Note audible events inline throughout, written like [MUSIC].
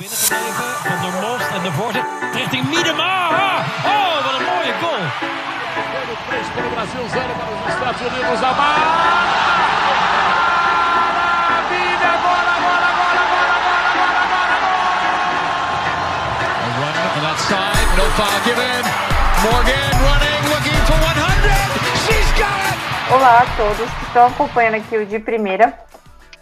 binnengebleven. Van der Most en de voorzet richting Miedema. Oh, wat een mooie goal. 3 para o Brasil, 0 para os Estados Unidos. A maravilha! Bola, bola, bola, bola, bola, bola, bola, A run on that side, no foul given. Morgan running, looking for 100. She's got it. Olá a todos que estão acompanhando aqui o de primeira.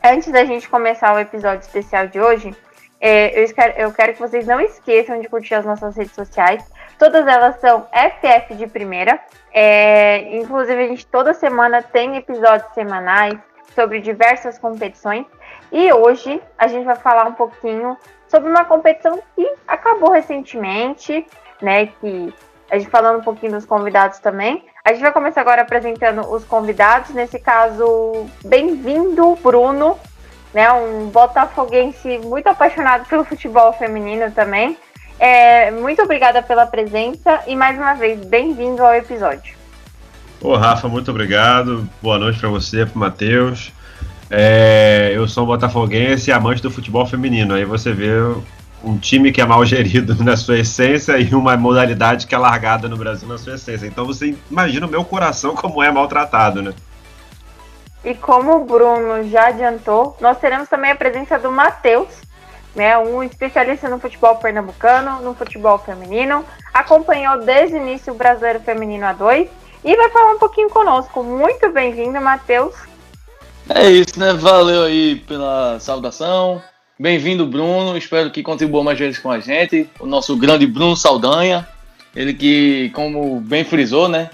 Antes da gente começar o episódio especial de hoje, é, eu, quero, eu quero que vocês não esqueçam de curtir as nossas redes sociais. Todas elas são FF de primeira. É, inclusive, a gente toda semana tem episódios semanais sobre diversas competições. E hoje a gente vai falar um pouquinho sobre uma competição que acabou recentemente, né? Que a gente falando um pouquinho dos convidados também. A gente vai começar agora apresentando os convidados. Nesse caso, bem-vindo, Bruno, né? Um botafoguense muito apaixonado pelo futebol feminino também. É, muito obrigada pela presença e mais uma vez, bem-vindo ao episódio. Ô, Rafa, muito obrigado. Boa noite para você, para Matheus. É, eu sou um botafoguense e amante do futebol feminino. Aí você vê um time que é mal gerido [LAUGHS] na sua essência e uma modalidade que é largada no Brasil na sua essência. Então você imagina o meu coração como é maltratado, né? E como o Bruno já adiantou, nós teremos também a presença do Matheus, né, um especialista no futebol pernambucano, no futebol feminino, acompanhou desde o início o Brasileiro Feminino A2 e vai falar um pouquinho conosco. Muito bem-vindo, Matheus. É isso, né? Valeu aí pela saudação. Bem-vindo, Bruno. Espero que contribua mais vezes com a gente. O nosso grande Bruno Saldanha. Ele que, como bem frisou, né?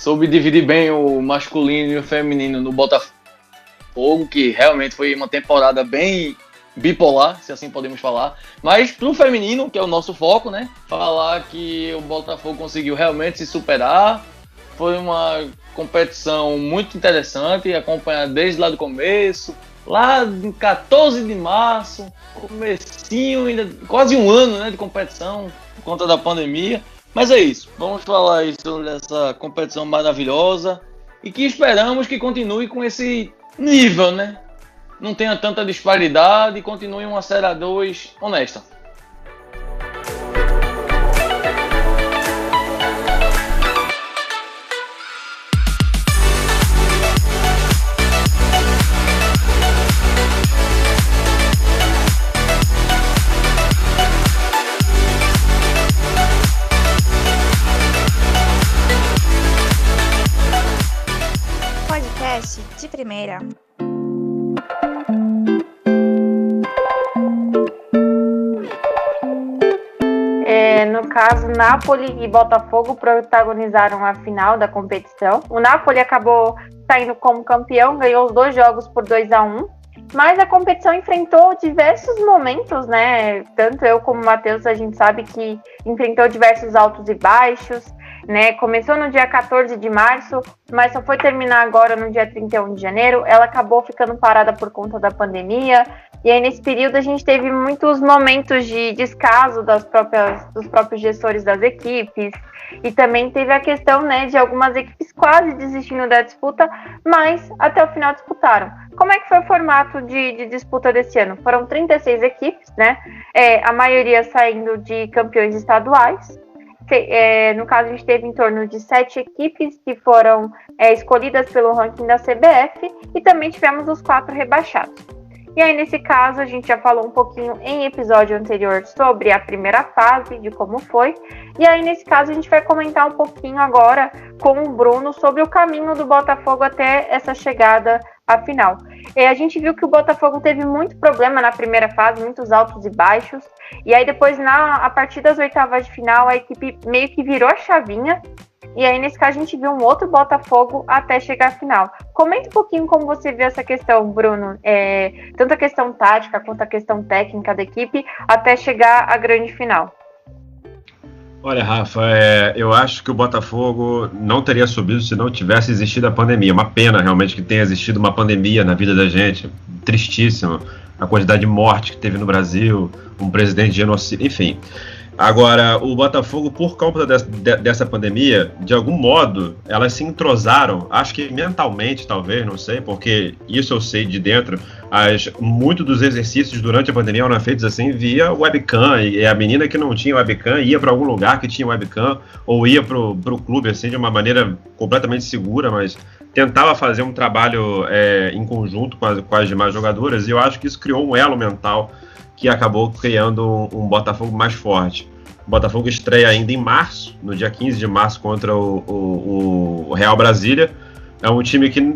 Soube dividir bem o masculino e o feminino no Botafogo, que realmente foi uma temporada bem bipolar, se assim podemos falar. Mas para o feminino, que é o nosso foco, né? Falar que o Botafogo conseguiu realmente se superar. Foi uma competição muito interessante, acompanhar desde lá do começo, lá em 14 de março, comecinho, ainda quase um ano né, de competição por conta da pandemia. Mas é isso, vamos falar sobre essa competição maravilhosa e que esperamos que continue com esse nível, né? Não tenha tanta disparidade e continue uma Série A2 honesta. Primeira. É, no caso, Napoli e Botafogo protagonizaram a final da competição. O Napoli acabou saindo como campeão, ganhou os dois jogos por 2 a 1 mas a competição enfrentou diversos momentos, né? Tanto eu como o Matheus, a gente sabe que enfrentou diversos altos e baixos, né? Começou no dia 14 de março, mas só foi terminar agora no dia 31 de janeiro. Ela acabou ficando parada por conta da pandemia. E aí, nesse período, a gente teve muitos momentos de descaso das próprias, dos próprios gestores das equipes. E também teve a questão né, de algumas equipes quase desistindo da disputa, mas até o final disputaram. Como é que foi o formato de, de disputa desse ano? Foram 36 equipes, né? É, a maioria saindo de campeões estaduais. É, no caso, a gente teve em torno de sete equipes que foram é, escolhidas pelo ranking da CBF e também tivemos os quatro rebaixados. E aí, nesse caso, a gente já falou um pouquinho em episódio anterior sobre a primeira fase, de como foi. E aí, nesse caso, a gente vai comentar um pouquinho agora com o Bruno sobre o caminho do Botafogo até essa chegada à final. E a gente viu que o Botafogo teve muito problema na primeira fase, muitos altos e baixos. E aí, depois, na, a partir das oitavas de final, a equipe meio que virou a chavinha e aí, nesse caso, a gente viu um outro Botafogo até chegar à final. Comenta um pouquinho como você vê essa questão, Bruno. É, tanto a questão tática quanto a questão técnica da equipe até chegar à grande final. Olha, Rafa, é, eu acho que o Botafogo não teria subido se não tivesse existido a pandemia. Uma pena realmente que tenha existido uma pandemia na vida da gente. Tristíssimo. A quantidade de morte que teve no Brasil, um presidente genocida, enfim. Agora, o Botafogo, por conta de, de, dessa pandemia, de algum modo, elas se entrosaram, acho que mentalmente, talvez, não sei, porque isso eu sei de dentro. As, muito dos exercícios durante a pandemia eram feitos assim via webcam, e a menina que não tinha webcam ia para algum lugar que tinha webcam, ou ia para o clube assim de uma maneira completamente segura, mas tentava fazer um trabalho é, em conjunto com as, com as demais jogadoras, e eu acho que isso criou um elo mental que acabou criando um, um Botafogo mais forte. O Botafogo estreia ainda em março, no dia 15 de março, contra o, o, o Real Brasília. É um time que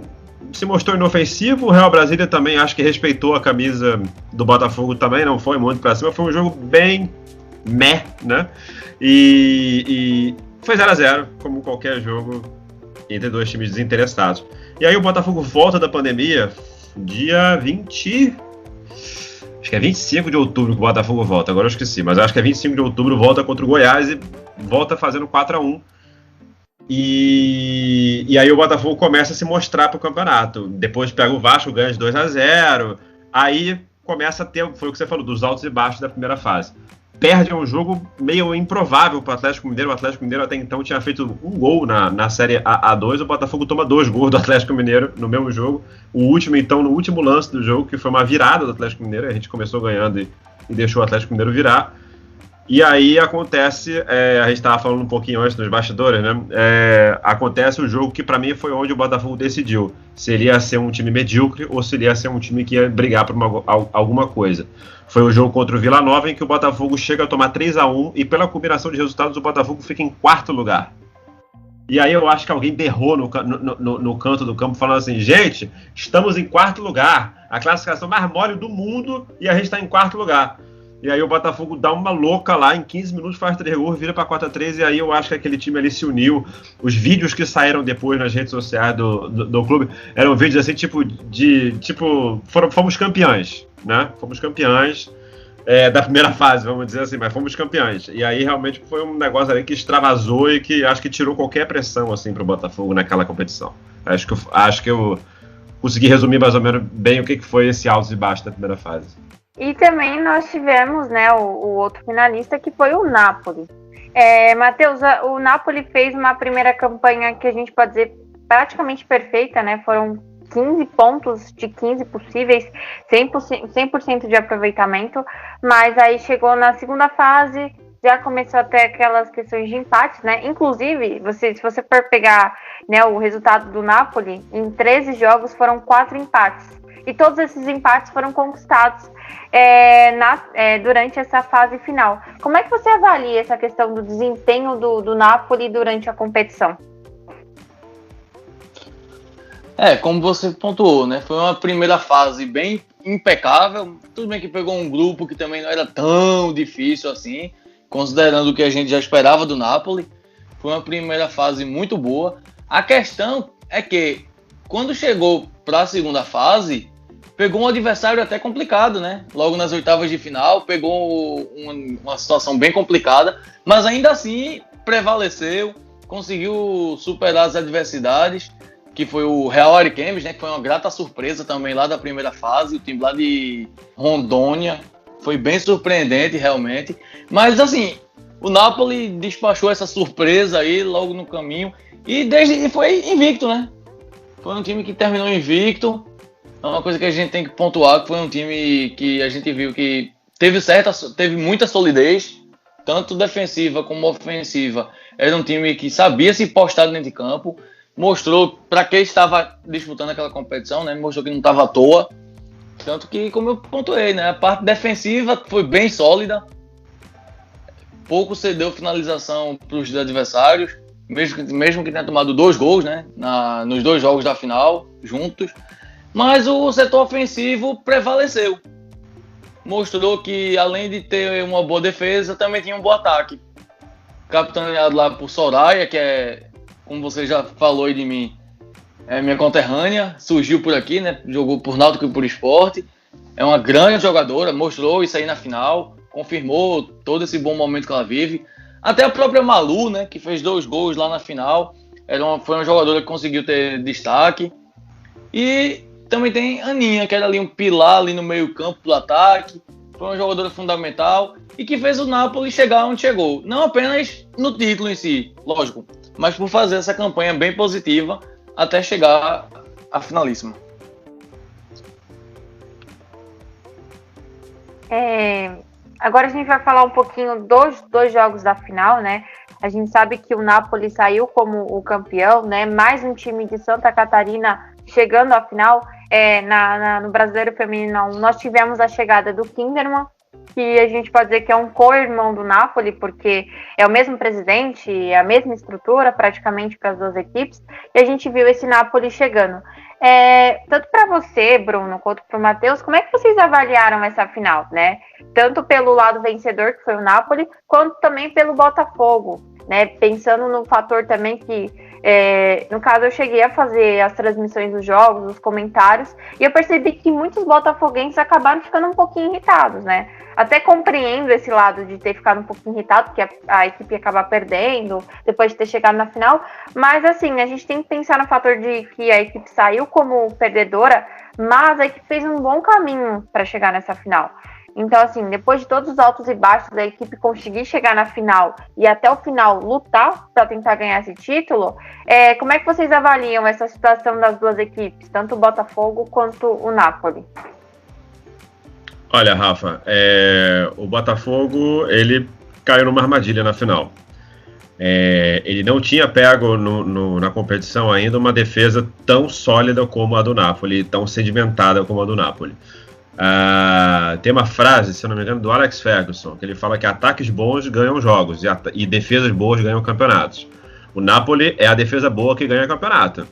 se mostrou inofensivo. O Real Brasília também acho que respeitou a camisa do Botafogo também, não foi muito para cima. Foi um jogo bem meh, né? E, e foi 0 a 0 como qualquer jogo entre dois times desinteressados. E aí o Botafogo volta da pandemia dia 20 Acho que é 25 de outubro que o Botafogo volta, agora eu esqueci, mas acho que é 25 de outubro volta contra o Goiás e volta fazendo 4 a 1 e, e aí o Botafogo começa a se mostrar para o campeonato. Depois pega o Vasco, ganha de 2 a 0 Aí começa a ter, foi o que você falou, dos altos e baixos da primeira fase perde um jogo meio improvável para o Atlético Mineiro. O Atlético Mineiro até então tinha feito um gol na, na série A, A2. O Botafogo toma dois gols do Atlético Mineiro no mesmo jogo. O último, então, no último lance do jogo, que foi uma virada do Atlético Mineiro. A gente começou ganhando e, e deixou o Atlético Mineiro virar. E aí acontece, é, a gente estava falando um pouquinho antes nos bastidores, né? É, acontece o jogo que para mim foi onde o Botafogo decidiu se ele ia ser um time medíocre ou se ele ia ser um time que ia brigar por uma, alguma coisa. Foi o jogo contra o Vila Nova em que o Botafogo chega a tomar 3 a 1 e pela combinação de resultados o Botafogo fica em quarto lugar. E aí eu acho que alguém berrou no, no, no, no canto do campo falando assim, gente, estamos em quarto lugar, a classificação mais mole do mundo e a gente está em quarto lugar. E aí o Botafogo dá uma louca lá, em 15 minutos faz 3 gols, vira para 4 a 3 e aí eu acho que aquele time ali se uniu. Os vídeos que saíram depois nas redes sociais do, do, do clube eram vídeos assim, tipo, de. Tipo, foram, fomos campeões, né? Fomos campeões. É, da primeira fase, vamos dizer assim, mas fomos campeões. E aí realmente foi um negócio ali que extravasou e que acho que tirou qualquer pressão assim para o Botafogo naquela competição. Acho que, eu, acho que eu consegui resumir mais ou menos bem o que, que foi esse altos e baixos da primeira fase. E também nós tivemos né, o, o outro finalista que foi o Napoli. É, Matheus, o Napoli fez uma primeira campanha que a gente pode dizer praticamente perfeita, né? Foram 15 pontos de 15 possíveis, 100%, 100 de aproveitamento, mas aí chegou na segunda fase, já começou a ter aquelas questões de empate, né? Inclusive, você, se você for pegar né, o resultado do Napoli, em 13 jogos foram quatro empates. E todos esses empates foram conquistados é, na, é, durante essa fase final. Como é que você avalia essa questão do desempenho do, do Napoli durante a competição? É, como você pontuou, né? Foi uma primeira fase bem impecável. Tudo bem que pegou um grupo que também não era tão difícil assim, considerando o que a gente já esperava do Napoli. Foi uma primeira fase muito boa. A questão é que quando chegou para a segunda fase, pegou um adversário até complicado, né? Logo nas oitavas de final, pegou uma, uma situação bem complicada, mas ainda assim prevaleceu, conseguiu superar as adversidades, que foi o Real Ariquemes, né? Que foi uma grata surpresa também lá da primeira fase, o time lá de Rondônia. Foi bem surpreendente, realmente. Mas, assim, o Napoli despachou essa surpresa aí logo no caminho. E desde foi invicto, né? Foi um time que terminou invicto, é uma coisa que a gente tem que pontuar que foi um time que a gente viu que teve certa, teve muita solidez, tanto defensiva como ofensiva. Era um time que sabia se postar dentro de campo, mostrou para quem estava disputando aquela competição, né? Mostrou que não estava à toa. Tanto que, como eu pontuei, né? A parte defensiva foi bem sólida. Pouco cedeu finalização para os adversários, mesmo que, mesmo que tenha tomado dois gols, né? Na, nos dois jogos da final, juntos. Mas o setor ofensivo prevaleceu. Mostrou que, além de ter uma boa defesa, também tinha um bom ataque. Capitaneado lá por Soraya, que é, como você já falou aí de mim, é minha conterrânea, surgiu por aqui, né? Jogou por Náutico e por Esporte. É uma grande jogadora, mostrou isso aí na final, confirmou todo esse bom momento que ela vive. Até a própria Malu, né, que fez dois gols lá na final, era uma, foi uma jogadora que conseguiu ter destaque. E também tem Aninha, que era ali um pilar ali no meio campo do ataque, foi uma jogadora fundamental e que fez o Napoli chegar onde chegou. Não apenas no título em si, lógico, mas por fazer essa campanha bem positiva até chegar à finalíssima. É, agora a gente vai falar um pouquinho dos dois jogos da final, né? A gente sabe que o Napoli saiu como o campeão, né? Mais um time de Santa Catarina chegando à final. É, na, na, no Brasileiro Feminino, nós tivemos a chegada do Kinderman, que a gente pode dizer que é um co-irmão do Napoli, porque é o mesmo presidente, é a mesma estrutura praticamente para as duas equipes, e a gente viu esse Napoli chegando. É, tanto para você, Bruno, quanto para o Matheus, como é que vocês avaliaram essa final, né? Tanto pelo lado vencedor, que foi o Napoli, quanto também pelo Botafogo, né? Pensando no fator também que é, no caso, eu cheguei a fazer as transmissões dos jogos, os comentários, e eu percebi que muitos botafoguenses acabaram ficando um pouquinho irritados, né? Até compreendo esse lado de ter ficado um pouquinho irritado, porque a, a equipe ia acabar perdendo depois de ter chegado na final, mas assim, a gente tem que pensar no fator de que a equipe saiu como perdedora, mas a equipe fez um bom caminho para chegar nessa final. Então, assim, depois de todos os altos e baixos da equipe conseguir chegar na final e até o final lutar para tentar ganhar esse título, é, como é que vocês avaliam essa situação das duas equipes, tanto o Botafogo quanto o Napoli? Olha, Rafa, é, o Botafogo ele caiu numa armadilha na final. É, ele não tinha pego no, no, na competição ainda uma defesa tão sólida como a do Napoli, tão sedimentada como a do Napoli. Uh, tem uma frase, se eu não me engano, do Alex Ferguson, que ele fala que ataques bons ganham jogos e, e defesas boas ganham campeonatos. O Napoli é a defesa boa que ganha campeonato.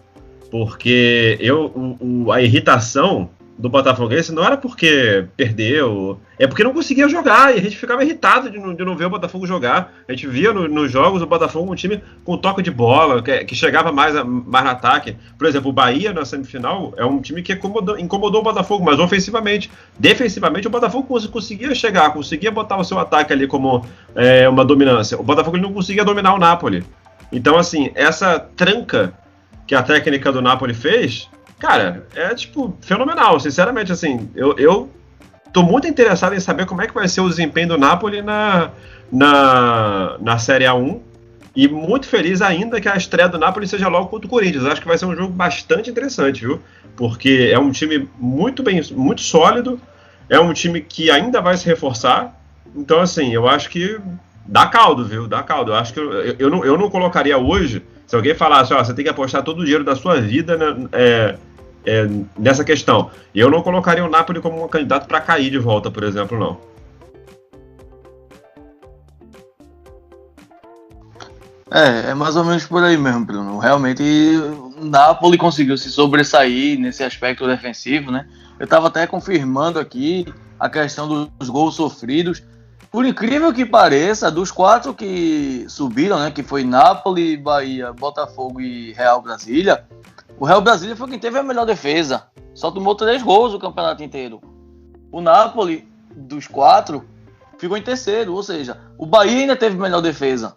Porque eu, o, o, a irritação do Botafoguense não era porque perdeu, é porque não conseguia jogar e a gente ficava irritado de não, de não ver o Botafogo jogar. A gente via no, nos jogos o Botafogo um time com toque de bola, que, que chegava mais, mais no ataque. Por exemplo, o Bahia na semifinal é um time que incomodou, incomodou o Botafogo, mas ofensivamente. Defensivamente, o Botafogo conseguia chegar, conseguia botar o seu ataque ali como é, uma dominância. O Botafogo não conseguia dominar o Napoli. Então, assim, essa tranca que a técnica do Napoli fez Cara, é tipo fenomenal, sinceramente, assim, eu, eu tô muito interessado em saber como é que vai ser o desempenho do Napoli na, na, na Série A1 e muito feliz ainda que a estreia do Napoli seja logo contra o Corinthians. Acho que vai ser um jogo bastante interessante, viu? Porque é um time muito bem, muito sólido, é um time que ainda vai se reforçar. Então, assim, eu acho que dá caldo, viu? Dá caldo. Eu acho que eu, eu, eu não, eu não colocaria hoje, se alguém falasse, ó, você tem que apostar todo o dinheiro da sua vida né, é, é, nessa questão. Eu não colocaria o Napoli como um candidato para cair de volta, por exemplo, não. É, é mais ou menos por aí mesmo, Bruno. Realmente, o Napoli conseguiu se sobressair nesse aspecto defensivo, né? Eu estava até confirmando aqui a questão dos gols sofridos. Por incrível que pareça, dos quatro que subiram, né, que foi Napoli, Bahia, Botafogo e Real Brasília, o Real Brasília foi quem teve a melhor defesa. Só tomou três gols o campeonato inteiro. O Napoli, dos quatro, ficou em terceiro. Ou seja, o Bahia ainda teve melhor defesa.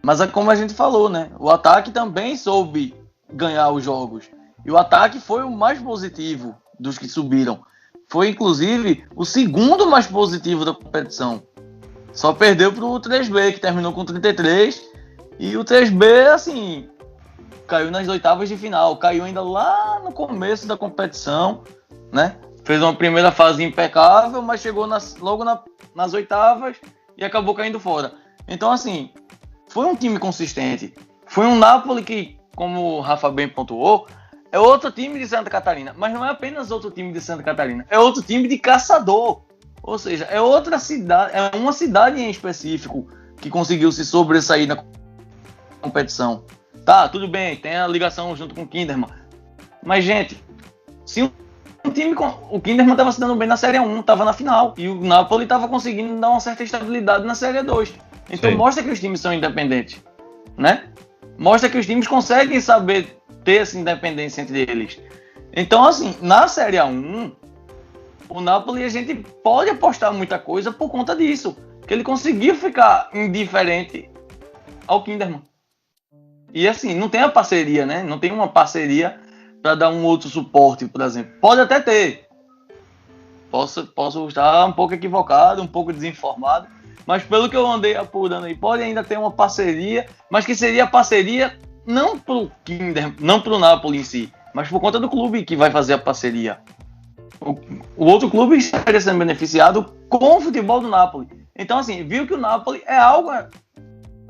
Mas é como a gente falou, né? O ataque também soube ganhar os jogos. E o ataque foi o mais positivo dos que subiram. Foi, inclusive, o segundo mais positivo da competição. Só perdeu para o 3B, que terminou com 33. E o 3B, assim, caiu nas oitavas de final, caiu ainda lá no começo da competição, né? Fez uma primeira fase impecável, mas chegou nas, logo na, nas oitavas e acabou caindo fora. Então, assim, foi um time consistente. Foi um Napoli que, como o Rafa bem pontuou, é outro time de Santa Catarina. Mas não é apenas outro time de Santa Catarina, é outro time de caçador. Ou seja, é outra cidade, é uma cidade em específico que conseguiu se sobressair na competição. Tá, tudo bem, tem a ligação junto com o Kinderman. Mas, gente, se um time com. O Kinderman tava se dando bem na Série 1, tava na final. E o Napoli tava conseguindo dar uma certa estabilidade na Série 2. Então Sim. mostra que os times são independentes. Né? Mostra que os times conseguem saber ter essa independência entre eles. Então, assim, na Série 1, o Napoli a gente pode apostar muita coisa por conta disso. Que ele conseguiu ficar indiferente ao Kinderman. E assim, não tem a parceria, né? Não tem uma parceria para dar um outro suporte, por exemplo. Pode até ter. Posso, posso estar um pouco equivocado, um pouco desinformado, mas pelo que eu andei apurando aí, pode ainda ter uma parceria, mas que seria parceria não pro Kinder, não pro Napoli em si, mas por conta do clube que vai fazer a parceria. O, o outro clube estaria sendo beneficiado com o futebol do Napoli. Então, assim, viu que o Napoli é algo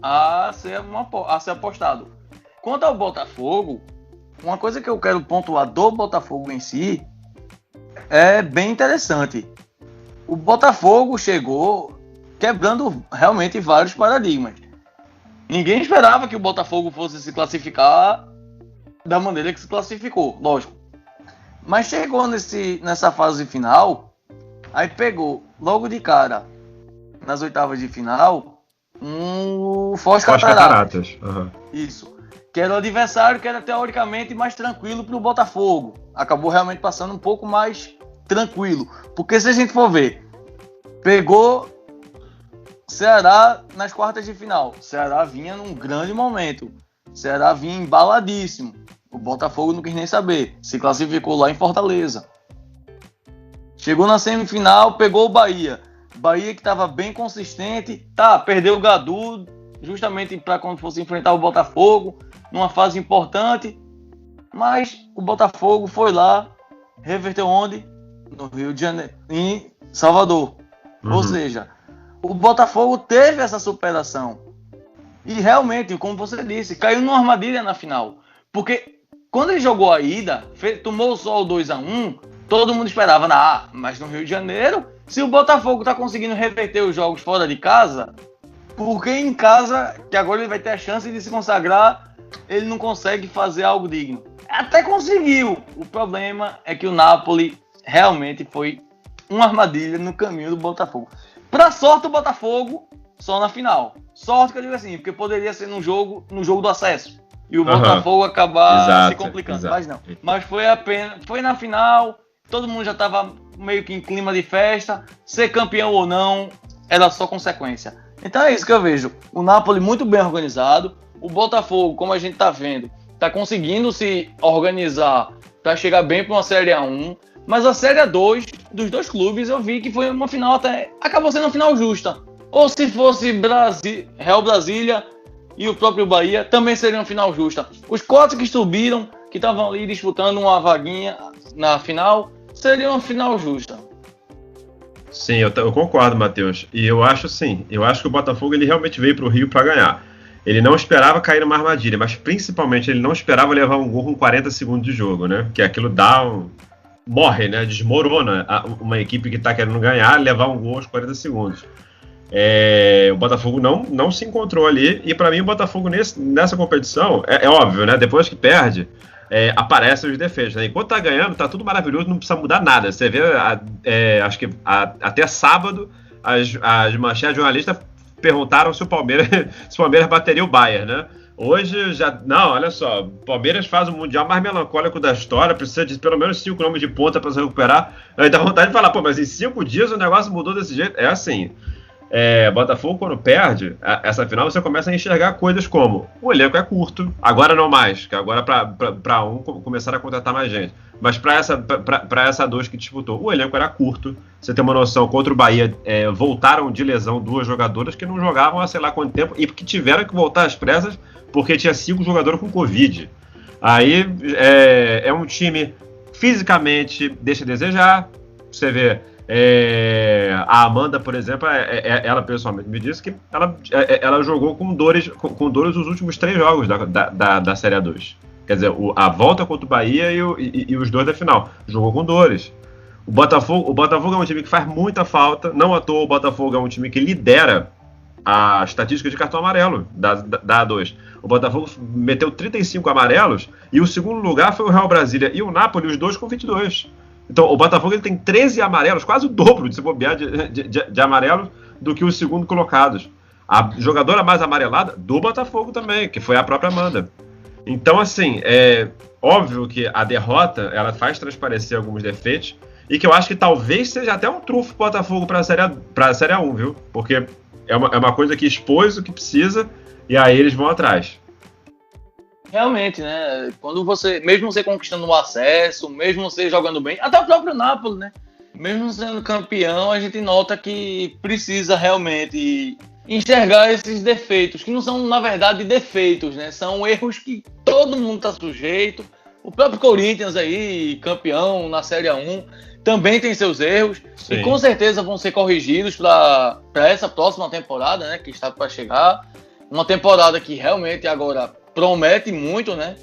a ser, uma, a ser apostado. Quanto ao Botafogo, uma coisa que eu quero pontuar do Botafogo em si é bem interessante. O Botafogo chegou quebrando realmente vários paradigmas. Ninguém esperava que o Botafogo fosse se classificar da maneira que se classificou, lógico. Mas chegou nesse, nessa fase final, aí pegou logo de cara, nas oitavas de final, um Foz Cataratas. Cataratas. Uhum. Isso. Que era o adversário que era teoricamente mais tranquilo para o Botafogo. Acabou realmente passando um pouco mais tranquilo. Porque se a gente for ver, pegou Ceará nas quartas de final. Ceará vinha num grande momento. Ceará vinha embaladíssimo. O Botafogo não quis nem saber. Se classificou lá em Fortaleza. Chegou na semifinal, pegou o Bahia. Bahia que estava bem consistente. Tá, perdeu o Gadu justamente para quando fosse enfrentar o Botafogo, numa fase importante. Mas o Botafogo foi lá, reverteu onde? No Rio de Janeiro, em Salvador. Uhum. Ou seja, o Botafogo teve essa superação. E realmente, como você disse, caiu numa armadilha na final. Porque quando ele jogou a ida, fez, tomou só o 2 a 1 todo mundo esperava na A, mas no Rio de Janeiro, se o Botafogo está conseguindo reverter os jogos fora de casa, por que em casa, que agora ele vai ter a chance de se consagrar, ele não consegue fazer algo digno? Até conseguiu. O problema é que o Napoli realmente foi uma armadilha no caminho do Botafogo. Pra sorte do Botafogo, só na final. Sorte que eu digo assim, porque poderia ser no jogo, no jogo do acesso. E o uhum. Botafogo acabar exato, se complicando. Exato. Mas não. Mas foi apenas. Foi na final, todo mundo já estava meio que em clima de festa. Ser campeão ou não era só consequência. Então é isso que eu vejo. O Napoli muito bem organizado. O Botafogo, como a gente está vendo, está conseguindo se organizar para chegar bem para uma Série A1. Mas a Série 2 dos dois clubes eu vi que foi uma final até. acabou sendo uma final justa. Ou se fosse Brasi Real Brasília e o próprio Bahia, também seria uma final justa. Os quatro que subiram, que estavam ali disputando uma vaguinha na final, seria uma final justa. Sim, eu, eu concordo, Matheus. E eu acho sim, eu acho que o Botafogo ele realmente veio para o Rio para ganhar. Ele não esperava cair numa armadilha, mas principalmente ele não esperava levar um gol com 40 segundos de jogo, né? Que aquilo dá um, morre, né? Desmorona uma equipe que está querendo ganhar, levar um gol aos 40 segundos. É, o Botafogo não, não se encontrou ali, e para mim o Botafogo nesse, nessa competição, é, é, óbvio, né? Depois que perde, é, aparecem os defeitos. Né? Enquanto tá ganhando, tá tudo maravilhoso, não precisa mudar nada. Você vê, a, é, acho que a, até sábado, as, as manchetes jornalistas perguntaram se o Palmeiras, [LAUGHS] se o Palmeiras bateria o Bayern, né? Hoje já. Não, olha só. Palmeiras faz o Mundial mais melancólico da história. Precisa de pelo menos cinco nomes de ponta para se recuperar. Aí dá vontade de falar, pô, mas em cinco dias o negócio mudou desse jeito. É assim. É, Botafogo, quando perde a, essa final, você começa a enxergar coisas como o elenco é curto, agora não mais, que agora para um começar a contratar mais gente. Mas para essa, pra, essa dois que disputou, o elenco era curto. Você tem uma noção, contra o Bahia, é, voltaram de lesão duas jogadoras que não jogavam há sei lá quanto tempo e que tiveram que voltar às pressas porque tinha cinco jogadores com Covid. Aí é, é um time fisicamente deixa a desejar. Você vê é, a Amanda, por exemplo, é, é, ela pessoalmente me disse que ela, é, é, ela jogou com dores, com, dores os últimos três jogos da, da, da, Série A2. Quer dizer, a volta contra o Bahia e, o, e, e, os dois da final. Jogou com dores. O Botafogo, o Botafogo é um time que faz muita falta. Não à toa, o Botafogo é um time que lidera a estatística de cartão amarelo da, da, da A2. O Botafogo meteu 35 amarelos e o segundo lugar foi o Real Brasília e o Napoli, os dois com 22. Então, o Botafogo ele tem 13 amarelos, quase o dobro de se bobear de, de, de, de amarelos do que os segundo colocados. A jogadora mais amarelada do Botafogo também, que foi a própria Amanda. Então, assim, é óbvio que a derrota ela faz transparecer alguns defeitos e que eu acho que talvez seja até um trufo Botafogo para a série, série 1, viu? Porque é uma, é uma coisa que expôs o que precisa e aí eles vão atrás. Realmente, né? Quando você, mesmo você conquistando o acesso, mesmo você jogando bem, até o próprio Napoli, né? mesmo sendo campeão, a gente nota que precisa realmente enxergar esses defeitos, que não são, na verdade, defeitos, né? São erros que todo mundo está sujeito. O próprio Corinthians aí, campeão na Série 1, também tem seus erros Sim. e com certeza vão ser corrigidos para essa próxima temporada, né? Que está para chegar. Uma temporada que realmente agora promete muito, né?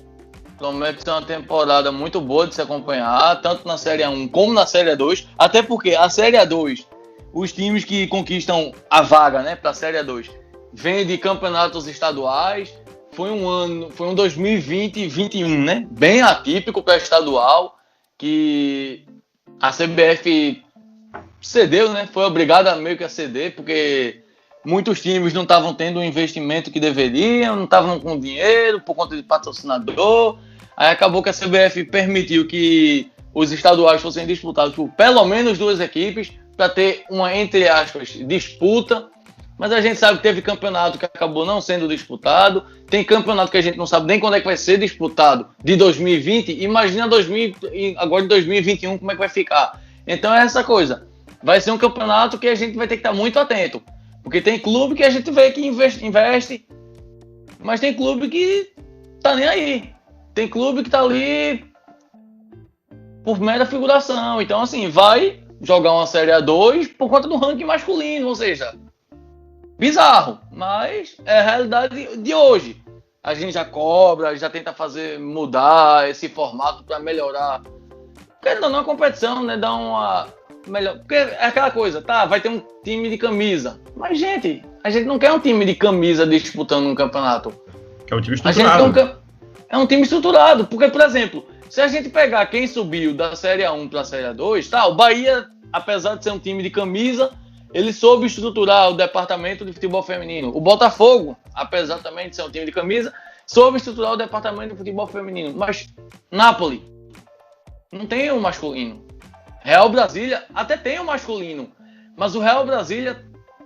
Promete ser uma temporada muito boa de se acompanhar, tanto na Série 1 como na Série 2. Até porque a Série 2, os times que conquistam a vaga né, para a Série 2 vêm de campeonatos estaduais. Foi um ano, foi um 2020 e 21, né? Bem atípico para estadual, que a CBF cedeu, né? Foi obrigada meio que a ceder, porque muitos times não estavam tendo o investimento que deveriam, não estavam com dinheiro por conta de patrocinador. Aí acabou que a CBF permitiu que os estaduais fossem disputados por pelo menos duas equipes para ter uma, entre aspas, disputa. Mas a gente sabe que teve campeonato que acabou não sendo disputado. Tem campeonato que a gente não sabe nem quando é que vai ser disputado de 2020. Imagina 2000, agora de 2021 como é que vai ficar. Então é essa coisa. Vai ser um campeonato que a gente vai ter que estar muito atento. Porque tem clube que a gente vê que investe, investe mas tem clube que tá nem aí. Tem clube que tá ali por mera figuração. Então, assim, vai jogar uma Série A2 por conta do ranking masculino, ou seja, bizarro, mas é a realidade de hoje. A gente já cobra, já tenta fazer mudar esse formato para melhorar. Querendo ou não, a competição, né? Dar uma melhor. Porque é aquela coisa, tá? Vai ter um time de camisa. Mas, gente, a gente não quer um time de camisa disputando um campeonato. Quer um time estruturado. Um, é um time estruturado. Porque, por exemplo, se a gente pegar quem subiu da Série A1 para a Série A2, tá, o Bahia, apesar de ser um time de camisa, ele soube estruturar o departamento de futebol feminino. O Botafogo, apesar também de ser um time de camisa, soube estruturar o departamento de futebol feminino. Mas Napoli não tem o um masculino. Real Brasília até tem o um masculino, mas o Real Brasília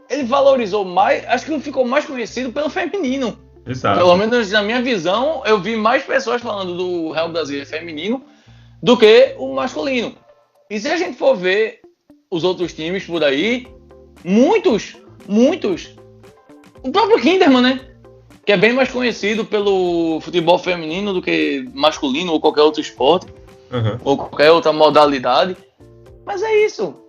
ele valorizou mais, acho que ficou mais conhecido pelo feminino. Exato. Pelo menos na minha visão, eu vi mais pessoas falando do Real Brasília feminino do que o masculino. E se a gente for ver os outros times por aí, muitos, muitos. O próprio Kinderman, né? Que é bem mais conhecido pelo futebol feminino do que masculino ou qualquer outro esporte. Uhum. Ou qualquer outra modalidade. Mas é isso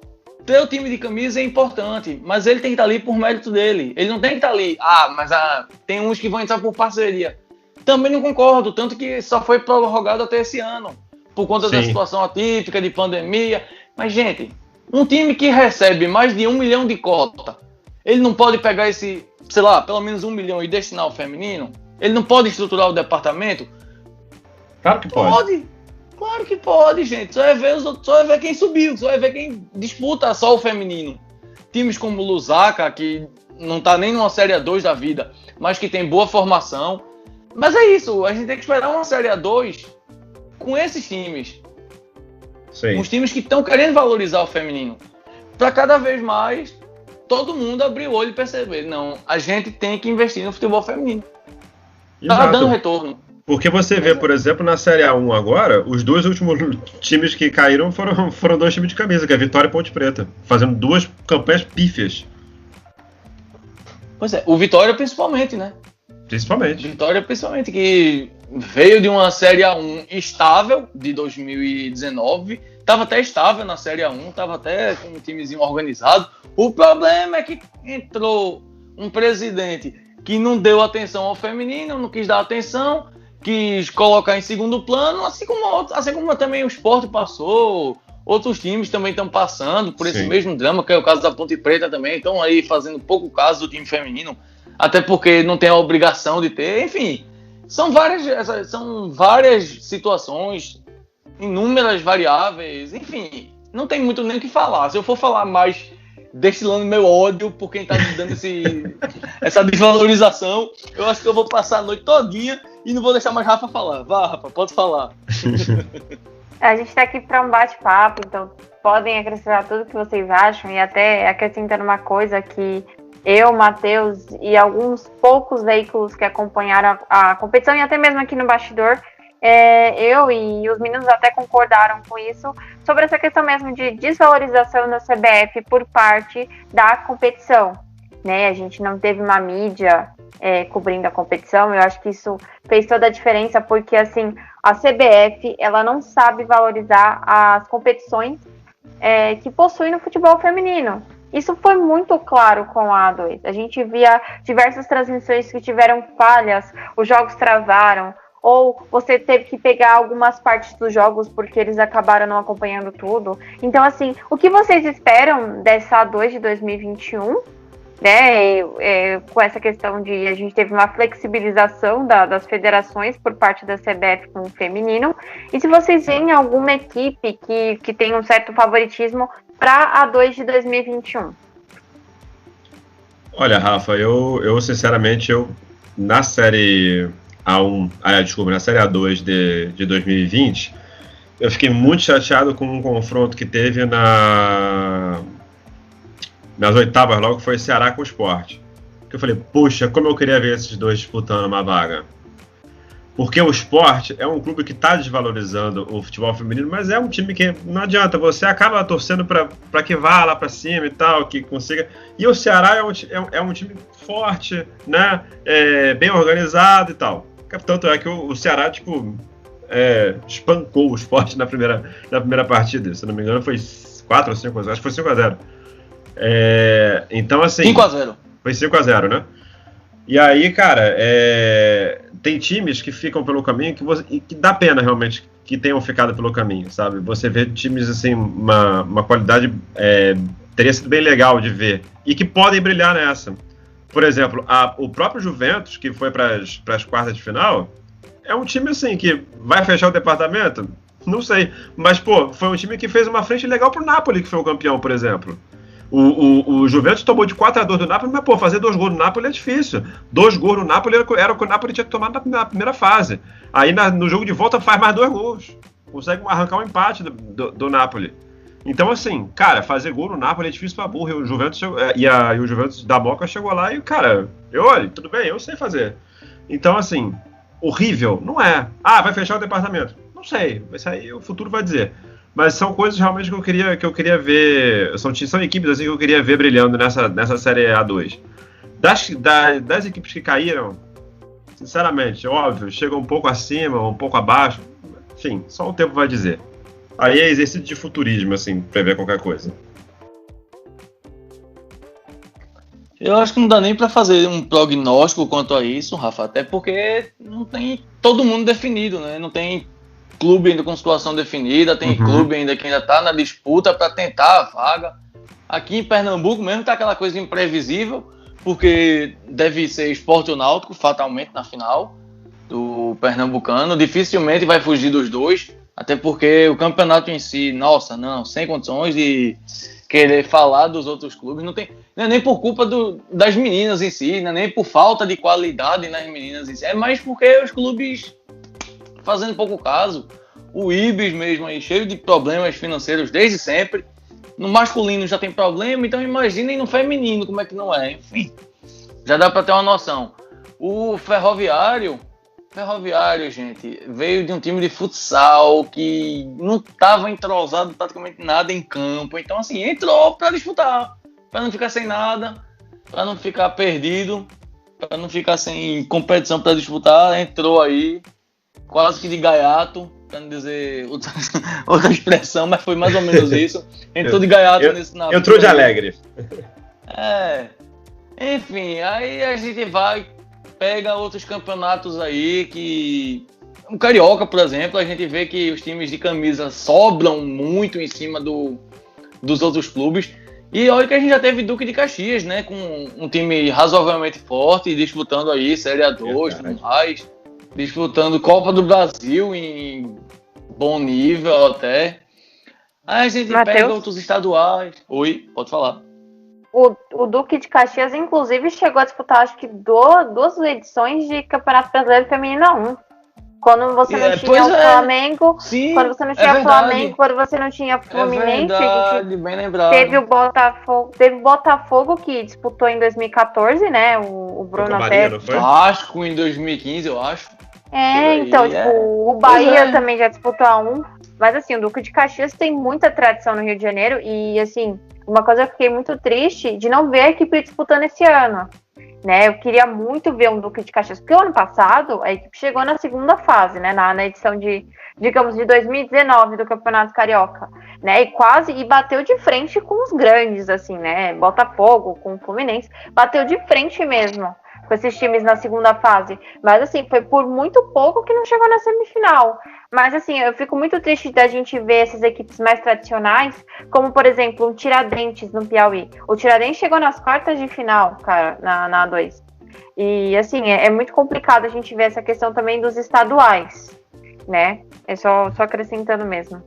ter o time de camisa é importante, mas ele tem que estar ali por mérito dele. Ele não tem que estar ali, ah, mas ah, tem uns que vão entrar por parceria. Também não concordo, tanto que só foi prorrogado até esse ano, por conta Sim. da situação atípica de pandemia. Mas, gente, um time que recebe mais de um milhão de cota, ele não pode pegar esse, sei lá, pelo menos um milhão e destinar ao feminino? Ele não pode estruturar o departamento? Claro que pode. Pode. Claro que pode, gente. Só é ver, só é ver quem subiu, só é ver quem disputa só o feminino. Times como Lusaka, que não tá nem numa Série 2 da vida, mas que tem boa formação. Mas é isso, a gente tem que esperar uma Série 2 com esses times. Sim. Os times que estão querendo valorizar o feminino. Para cada vez mais todo mundo abrir o olho e perceber, não, a gente tem que investir no futebol feminino. Tá Exato. Tá dando retorno. Porque você vê, por exemplo, na Série A1 agora, os dois últimos times que caíram foram, foram dois times de camisa, que é Vitória e Ponte Preta, fazendo duas campanhas pífias. Pois é, o Vitória principalmente, né? Principalmente. Vitória principalmente, que veio de uma Série A1 estável de 2019, estava até estável na Série A1, estava até com um timezinho organizado. O problema é que entrou um presidente que não deu atenção ao feminino, não quis dar atenção, quis colocar em segundo plano, assim como, assim como também o esporte passou, outros times também estão passando por esse Sim. mesmo drama, que é o caso da Ponte Preta também, estão aí fazendo pouco caso do time feminino, até porque não tem a obrigação de ter, enfim, são várias, são várias situações, inúmeras variáveis, enfim, não tem muito nem o que falar. Se eu for falar mais destilando meu ódio por quem tá me dando esse, [LAUGHS] essa desvalorização. Eu acho que eu vou passar a noite todinha e não vou deixar mais Rafa falar. Vá, Rafa, pode falar. [LAUGHS] A gente tá aqui para um bate-papo, então podem acrescentar tudo que vocês acham e até acrescentando uma coisa que eu, Matheus e alguns poucos veículos que acompanharam a, a competição e até mesmo aqui no bastidor é, eu e os meninos até concordaram com isso, sobre essa questão mesmo de desvalorização da CBF por parte da competição. Né? A gente não teve uma mídia é, cobrindo a competição, eu acho que isso fez toda a diferença, porque assim, a CBF ela não sabe valorizar as competições é, que possui no futebol feminino. Isso foi muito claro com a A2. A gente via diversas transmissões que tiveram falhas, os jogos travaram, ou você teve que pegar algumas partes dos jogos porque eles acabaram não acompanhando tudo. Então, assim, o que vocês esperam dessa A2 de 2021? Né, é, com essa questão de a gente teve uma flexibilização da, das federações por parte da CBF com o feminino. E se vocês veem alguma equipe que, que tem um certo favoritismo para a 2 de 2021? Olha, Rafa, eu, eu sinceramente, eu na série A1, ah, desculpa, na série A2 de, de 2020, eu fiquei muito chateado com um confronto que teve na nas oitavas, logo foi Ceará com o Sport. Que eu falei, puxa, como eu queria ver esses dois disputando uma vaga. Porque o esporte é um clube que está desvalorizando o futebol feminino, mas é um time que não adianta, você acaba torcendo para que vá lá para cima e tal, que consiga. E o Ceará é um, é um é time forte, né? É, bem organizado e tal. Tanto é que o, o Ceará, tipo, é, espancou o esporte na primeira, na primeira partida. Se não me engano, foi 4 ou 5 a 0. Acho que foi 5 a 0. É, então, assim. 5 a 0 Foi 5 a 0 né? E aí, cara, é... tem times que ficam pelo caminho que, você... que dá pena realmente que tenham ficado pelo caminho, sabe? Você vê times assim, uma, uma qualidade é... teria sido bem legal de ver e que podem brilhar nessa. Por exemplo, a... o próprio Juventus, que foi para as quartas de final, é um time assim que vai fechar o departamento? Não sei. Mas, pô, foi um time que fez uma frente legal pro Napoli, que foi o campeão, por exemplo. O, o, o, Juventus tomou de 4 a 2 do Napoli, mas, pô, fazer dois gols no Napoli é difícil. Dois gols no Napoli era, era o que o Napoli tinha que tomar na, na primeira fase. Aí na, no jogo de volta faz mais dois gols. Consegue arrancar um empate do, do, do, Napoli. Então, assim, cara, fazer gol no Napoli é difícil pra burro. E o Juventus, é, e, a, e o Juventus da Moca chegou lá e, cara, eu olho, tudo bem, eu sei fazer. Então, assim, horrível, não é. Ah, vai fechar o departamento. Não sei, isso aí o futuro vai dizer. Mas são coisas realmente que eu queria, que eu queria ver. São, são equipes assim que eu queria ver brilhando nessa, nessa série A2. Das, das, das equipes que caíram, sinceramente, óbvio, chegam um pouco acima, um pouco abaixo. Enfim, só o tempo vai dizer. Aí é exercício de futurismo, assim, prever qualquer coisa. Eu acho que não dá nem para fazer um prognóstico quanto a isso, Rafa, até porque não tem todo mundo definido, né? Não tem clube ainda com situação definida, tem uhum. clube ainda que ainda está na disputa para tentar a vaga. Aqui em Pernambuco mesmo está aquela coisa imprevisível, porque deve ser esporte ou náutico, fatalmente, na final do Pernambucano. Dificilmente vai fugir dos dois, até porque o campeonato em si, nossa, não, sem condições de querer falar dos outros clubes. Não, tem, não é nem por culpa do, das meninas em si, não é nem por falta de qualidade nas meninas em si, é mais porque os clubes fazendo pouco caso. O Ibis mesmo aí, cheio de problemas financeiros desde sempre. No masculino já tem problema, então imaginem no feminino como é que não é. Enfim, já dá para ter uma noção. O Ferroviário, Ferroviário, gente, veio de um time de futsal que não estava entrosado praticamente nada em campo. Então, assim, entrou para disputar, para não ficar sem nada, para não ficar perdido, para não ficar sem competição para disputar. Entrou aí, quase que de gaiato, para não dizer [LAUGHS] outra, outra, expressão, mas foi mais ou menos [LAUGHS] isso. Entrou de gaiato eu, nesse navio. Entrou de alegre. É. Enfim, aí a gente vai, pega outros campeonatos aí que. O Carioca, por exemplo, a gente vê que os times de camisa sobram muito em cima do, dos outros clubes. E olha que a gente já teve Duque de Caxias, né? Com um time razoavelmente forte, disputando aí Série A2, tudo mais disputando Copa do Brasil em bom nível até. Aí a gente Mateus? pega outros estaduais. Oi, pode falar. O, o, Duque de Caxias, inclusive, chegou a disputar, acho que do, duas edições de Campeonato Brasileiro Feminino 1. Quando você não é, tinha o é. Flamengo, Sim, quando você não tinha é Flamengo, quando você não tinha Fluminense, é verdade, bem lembrado. teve o Botafogo, teve o Botafogo que disputou em 2014, né? O, o Bruno até. Vasco em 2015, eu acho. É, então, Aí, tipo, é. o Bahia é. também já disputou a um. Mas assim, o Duque de Caxias tem muita tradição no Rio de Janeiro. E assim, uma coisa que eu fiquei muito triste de não ver a equipe disputando esse ano. Né? Eu queria muito ver um Duque de Caxias, porque o ano passado a equipe chegou na segunda fase, né? Na, na edição de, digamos, de 2019 do Campeonato Carioca, né? E quase e bateu de frente com os grandes, assim, né? Botafogo, com o Fluminense, bateu de frente mesmo com esses times na segunda fase. Mas assim, foi por muito pouco que não chegou na semifinal. Mas assim, eu fico muito triste da gente ver essas equipes mais tradicionais, como por exemplo, um Tiradentes no Piauí. O Tiradentes chegou nas quartas de final, cara, na, na A2. E assim, é, é muito complicado a gente ver essa questão também dos estaduais, né? É só, só acrescentando mesmo.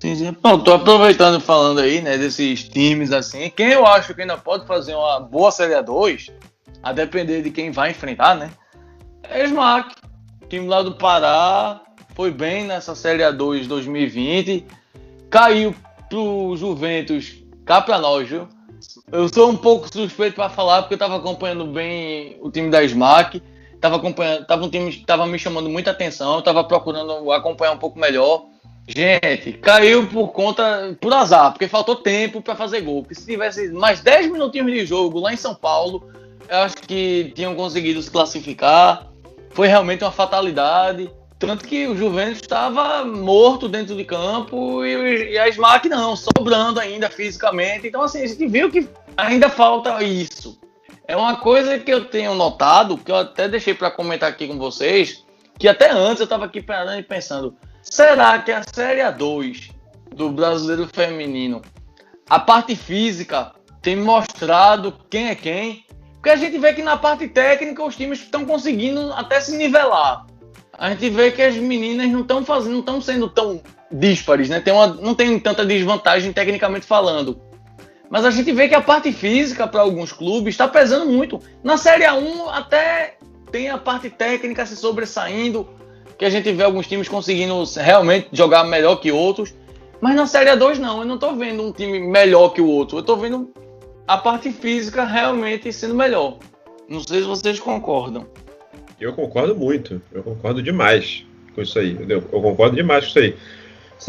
Sim, sim. Bom, tô aproveitando falando aí, né, desses times assim. Quem eu acho que ainda pode fazer uma boa Série A2, a depender de quem vai enfrentar, né? É Smack. O time lá do Pará foi bem nessa Série A2 2020. Caiu pro Juventus cá pra nós, viu? Eu sou um pouco suspeito para falar porque eu tava acompanhando bem o time da Smack. Tava acompanhando, tava um time que tava me chamando muita atenção, tava procurando acompanhar um pouco melhor. Gente, caiu por conta, por azar, porque faltou tempo para fazer gol. Porque se tivesse mais 10 minutinhos de jogo lá em São Paulo, eu acho que tinham conseguido se classificar. Foi realmente uma fatalidade. Tanto que o Juventus estava morto dentro de campo e, e a Smack não, sobrando ainda fisicamente. Então, assim, a gente viu que ainda falta isso. É uma coisa que eu tenho notado, que eu até deixei para comentar aqui com vocês, que até antes eu estava aqui parando e pensando: será que a Série A2 do brasileiro feminino, a parte física, tem mostrado quem é quem? Porque a gente vê que na parte técnica os times estão conseguindo até se nivelar. A gente vê que as meninas não estão fazendo, estão sendo tão díspares, né? Tem uma, não tem tanta desvantagem tecnicamente falando. Mas a gente vê que a parte física para alguns clubes está pesando muito. Na Série A1 até tem a parte técnica se sobressaindo, que a gente vê alguns times conseguindo realmente jogar melhor que outros. Mas na Série A2 não, eu não estou vendo um time melhor que o outro. Eu estou vendo a parte física realmente sendo melhor. Não sei se vocês concordam. Eu concordo muito, eu concordo demais com isso aí. Eu, eu concordo demais com isso aí.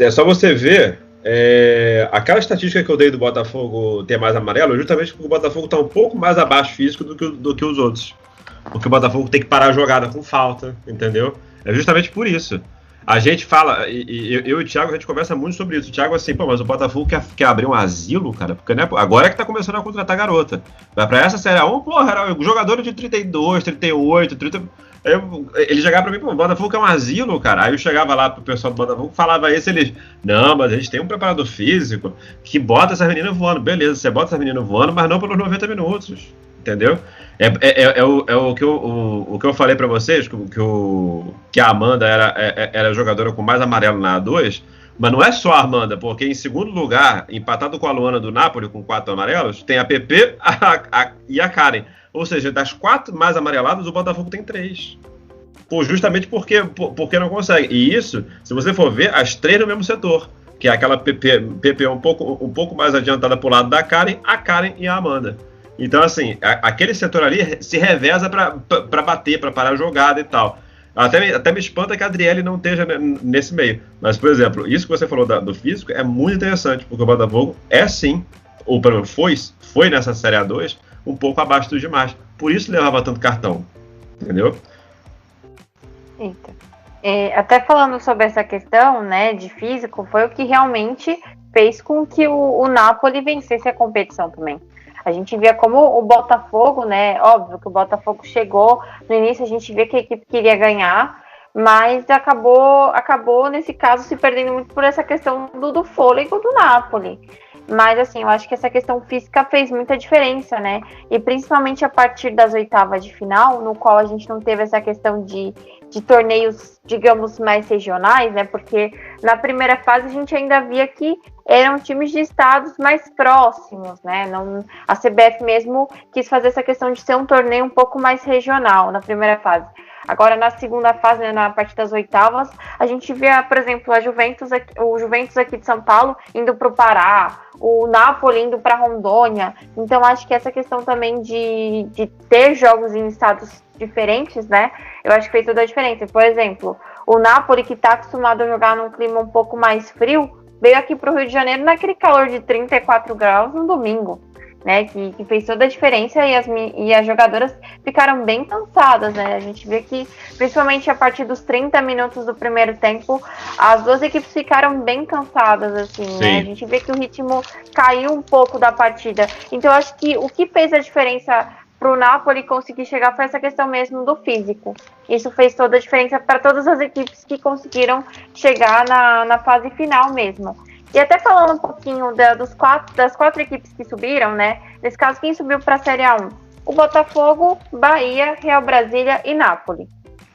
É só você ver é, aquela estatística que eu dei do Botafogo ter mais amarelo, justamente porque o Botafogo está um pouco mais abaixo físico do que, do que os outros. Porque o Botafogo tem que parar a jogada com falta, entendeu? É justamente por isso. A gente fala, e, e eu, e o Thiago, a gente conversa muito sobre isso. O Thiago, assim, pô, mas o Botafogo quer, quer abrir um asilo, cara, porque né, agora é que tá começando a contratar garota. Vai pra essa série 1, porra, era jogador de 32, 38, 30. Eu, ele chegava pra mim, pô, o Botafogo é um asilo, cara. Aí eu chegava lá pro pessoal do Botafogo, falava isso, eles, não, mas a gente tem um preparador físico que bota essas meninas voando. Beleza, você bota essas meninas voando, mas não pelos 90 minutos, entendeu? É, é, é, é, o, é o, que eu, o, o que eu falei pra vocês, que, que, o, que a Amanda era, é, era a jogadora com mais amarelo na A2, mas não é só a Amanda, porque em segundo lugar, empatado com a Luana do Napoli, com quatro amarelos, tem a PP a, a, e a Karen. Ou seja, das quatro mais amareladas, o Botafogo tem três. Justamente porque, porque não consegue. E isso, se você for ver, as três no mesmo setor. Que é aquela PP, PP um, pouco, um pouco mais adiantada pro lado da Karen, a Karen e a Amanda. Então, assim, a, aquele setor ali se reveza para bater, para parar a jogada e tal. Até me, até me espanta que a Adriele não esteja nesse meio. Mas, por exemplo, isso que você falou da, do físico é muito interessante, porque o Botafogo é sim, ou pelo menos foi, foi nessa Série A2, um pouco abaixo dos demais. Por isso levava tanto cartão. Entendeu? Eita. É, até falando sobre essa questão né, de físico, foi o que realmente fez com que o, o Napoli vencesse a competição também. A gente via como o Botafogo, né? Óbvio que o Botafogo chegou no início, a gente via que a equipe queria ganhar, mas acabou, acabou nesse caso se perdendo muito por essa questão do, do fôlego do Napoli. Mas assim, eu acho que essa questão física fez muita diferença, né? E principalmente a partir das oitavas de final, no qual a gente não teve essa questão de, de torneios, digamos, mais regionais, né? Porque na primeira fase a gente ainda via que eram times de estados mais próximos, né? Não, a CBF mesmo quis fazer essa questão de ser um torneio um pouco mais regional na primeira fase. Agora na segunda fase, né, na parte das oitavas, a gente vê, por exemplo, a Juventus, aqui, o Juventus aqui de São Paulo indo para o Pará, o Napoli indo para Rondônia. Então acho que essa questão também de, de ter jogos em estados diferentes, né? Eu acho que fez toda a diferença. Por exemplo, o Napoli que está acostumado a jogar num clima um pouco mais frio, veio aqui para o Rio de Janeiro naquele calor de 34 graus no domingo né? Que, que, fez toda a diferença e as, e as jogadoras ficaram bem cansadas, né? A gente vê que, principalmente a partir dos 30 minutos do primeiro tempo, as duas equipes ficaram bem cansadas, assim, né? A gente vê que o ritmo caiu um pouco da partida. Então, acho que o que fez a diferença para o Napoli conseguir chegar foi essa questão mesmo do físico. Isso fez toda a diferença para todas as equipes que conseguiram chegar na, na fase final mesmo. E até falando um pouquinho da, dos quatro, das quatro equipes que subiram, né? Nesse caso, quem subiu para a Série A1? O Botafogo, Bahia, Real Brasília e Nápoles.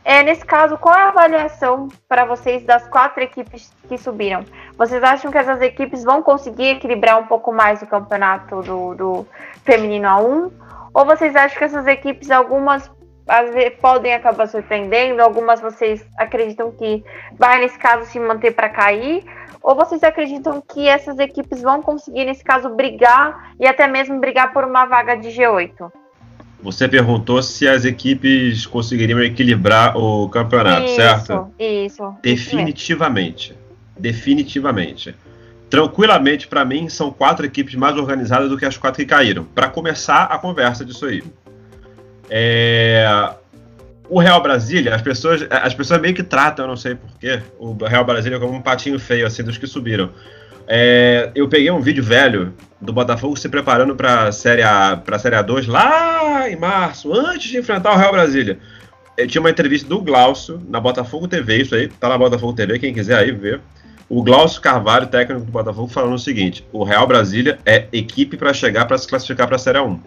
É, nesse caso, qual é a avaliação para vocês das quatro equipes que subiram? Vocês acham que essas equipes vão conseguir equilibrar um pouco mais o campeonato do, do feminino A1? Ou vocês acham que essas equipes, algumas vezes, podem acabar surpreendendo, algumas vocês acreditam que vai, nesse caso, se manter para cair? Ou vocês acreditam que essas equipes vão conseguir, nesse caso, brigar e até mesmo brigar por uma vaga de G8? Você perguntou se as equipes conseguiriam equilibrar o campeonato, isso, certo? Isso. Definitivamente. Definitivamente. Tranquilamente, para mim, são quatro equipes mais organizadas do que as quatro que caíram. Para começar a conversa disso aí. É, o Real Brasília, as pessoas, as pessoas meio que tratam, eu não sei porquê, o Real Brasília como um patinho feio, assim, dos que subiram. É, eu peguei um vídeo velho do Botafogo se preparando para Série A, para Série A2 lá em março, antes de enfrentar o Real Brasília. Eu tinha uma entrevista do Glaucio na Botafogo TV, isso aí, tá na Botafogo TV, quem quiser aí ver. O Glaucio Carvalho, técnico do Botafogo, falando o seguinte: o Real Brasília é equipe para chegar para se classificar para a Série A1.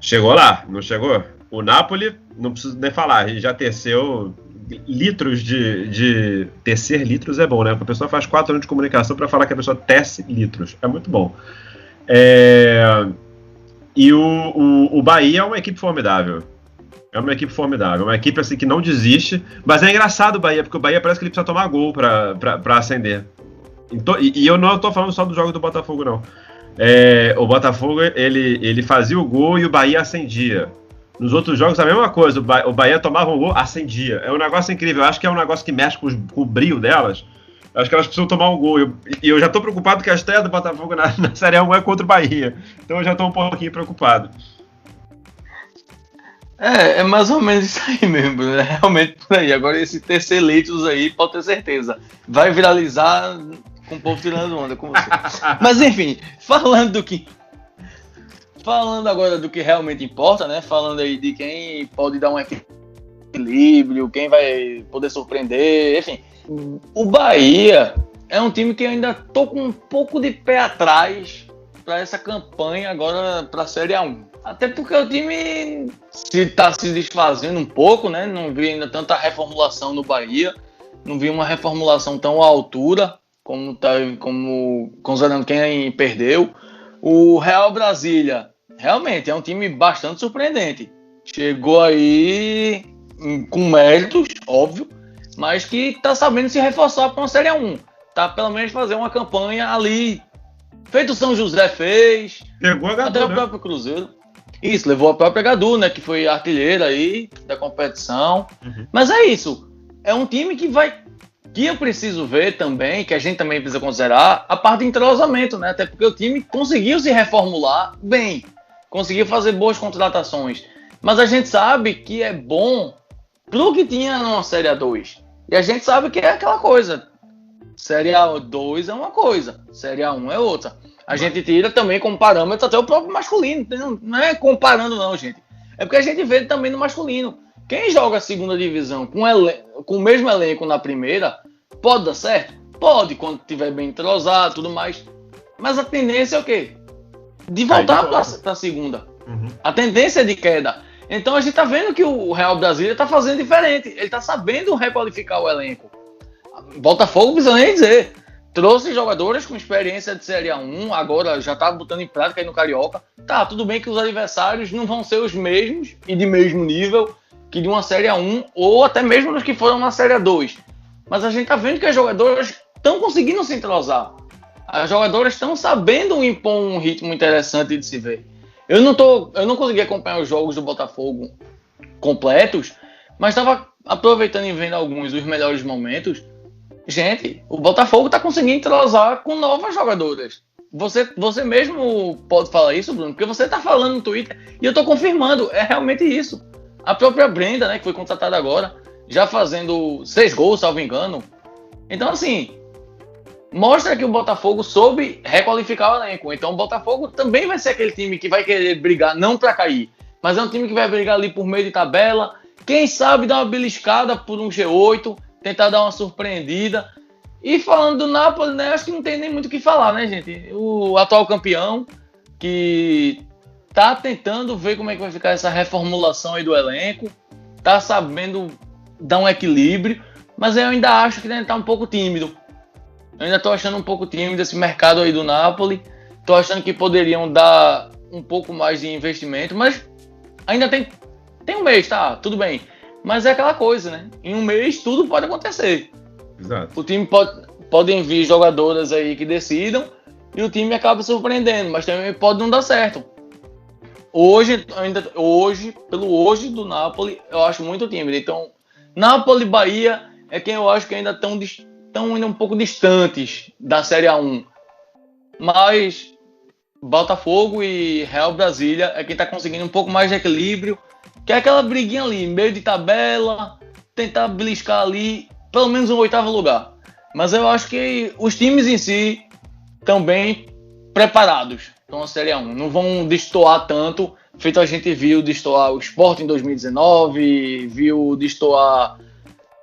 Chegou lá, não chegou? O Napoli, não preciso nem falar, já teceu litros de, de. Tecer litros é bom, né? Porque a pessoa faz quatro anos de comunicação para falar que a pessoa tece litros. É muito bom. É... E o, o, o Bahia é uma equipe formidável. É uma equipe formidável. Uma equipe assim que não desiste. Mas é engraçado o Bahia, porque o Bahia parece que ele precisa tomar gol para ascender. E, e eu não estou falando só do jogo do Botafogo, não. É, o Botafogo ele, ele fazia o gol e o Bahia acendia. Nos outros jogos a mesma coisa, o, Bahia tomava um gol, acendia. É um negócio incrível, eu acho que é um negócio que mexe com, os, com o brilho delas. Eu acho que elas precisam tomar um gol. E eu, eu, já tô preocupado que a estreia do Botafogo na, [LAUGHS] na Série 1 é contra o Bahia. Então eu já tô um pouquinho preocupado. É, é mais ou menos isso aí mesmo, né? [LAUGHS] Realmente por aí. Agora esse terceiro leitos aí, pode ter certeza. Vai viralizar com o povo tirando onda com você. [LAUGHS] Mas enfim, falando do que Falando agora do que realmente importa, né? Falando aí de quem pode dar um equilíbrio, quem vai poder surpreender, enfim. O Bahia é um time que eu ainda tô com um pouco de pé atrás para essa campanha agora para a Série A1. Até porque o time se está se desfazendo um pouco, né? Não vi ainda tanta reformulação no Bahia, não vi uma reformulação tão à altura como tá, como considerando quem perdeu. O Real Brasília realmente é um time bastante surpreendente. Chegou aí com méritos, óbvio, mas que está sabendo se reforçar para uma Série 1. Tá pelo menos fazer uma campanha ali. Feito o São José fez. Pegou a Gadu, até né? o próprio Cruzeiro. Isso, levou a própria Gadu, né? Que foi artilheira aí da competição. Uhum. Mas é isso. É um time que vai. Que eu preciso ver também, que a gente também precisa considerar, a parte de entrosamento, né? Até porque o time conseguiu se reformular bem conseguiu fazer boas contratações. Mas a gente sabe que é bom pro que tinha numa Série A2. E a gente sabe que é aquela coisa. Série A2 é uma coisa, Série A1 é outra. A gente tira também como parâmetro até o próprio masculino. Não é comparando, não, gente. É porque a gente vê também no masculino. Quem joga a segunda divisão com, com o mesmo elenco na primeira, pode dar certo? Pode, quando tiver bem entrosado tudo mais. Mas a tendência é o quê? De voltar para a segunda. Uhum. A tendência é de queda. Então a gente está vendo que o Real Brasília está fazendo diferente. Ele está sabendo requalificar o elenco. Botafogo precisa nem dizer. Trouxe jogadores com experiência de Série A1, agora já está botando em prática aí no Carioca. Tá, tudo bem que os adversários não vão ser os mesmos e de mesmo nível que de uma Série A1 ou até mesmo dos que foram na Série A2. Mas a gente tá vendo que as jogadoras estão conseguindo se entrosar. As jogadoras estão sabendo impor um ritmo interessante de se ver. Eu não, tô, eu não consegui acompanhar os jogos do Botafogo completos, mas estava aproveitando e vendo alguns dos melhores momentos. Gente, o Botafogo está conseguindo entrosar com novas jogadoras. Você, você mesmo pode falar isso, Bruno, porque você está falando no Twitter e eu estou confirmando, é realmente isso. A própria Brenda, né, que foi contratada agora, já fazendo seis gols, salvo engano. Então, assim, mostra que o Botafogo soube requalificar o elenco. Então, o Botafogo também vai ser aquele time que vai querer brigar, não para cair, mas é um time que vai brigar ali por meio de tabela. Quem sabe dar uma beliscada por um G8, tentar dar uma surpreendida. E falando do Napoli, né, acho que não tem nem muito o que falar, né, gente? O atual campeão que tá tentando ver como é que vai ficar essa reformulação aí do elenco, tá sabendo dar um equilíbrio, mas eu ainda acho que ainda tá um pouco tímido. Eu ainda tô achando um pouco tímido esse mercado aí do Napoli. Tô achando que poderiam dar um pouco mais de investimento, mas ainda tem tem um mês, tá? Tudo bem. Mas é aquela coisa, né? Em um mês tudo pode acontecer. Exato. O time pode podem vir jogadoras aí que decidam e o time acaba surpreendendo, mas também pode não dar certo. Hoje, ainda hoje, pelo hoje do Napoli, eu acho muito tímido. Então, Napoli Bahia é quem eu acho que ainda estão estão ainda um pouco distantes da Série A1. Mas Botafogo e Real Brasília é quem está conseguindo um pouco mais de equilíbrio que é aquela briguinha ali, meio de tabela, tentar beliscar ali pelo menos um oitavo lugar. Mas eu acho que os times em si estão bem preparados para uma Série 1. Não vão destoar tanto, feito a gente viu destoar o Sport em 2019, viu destoar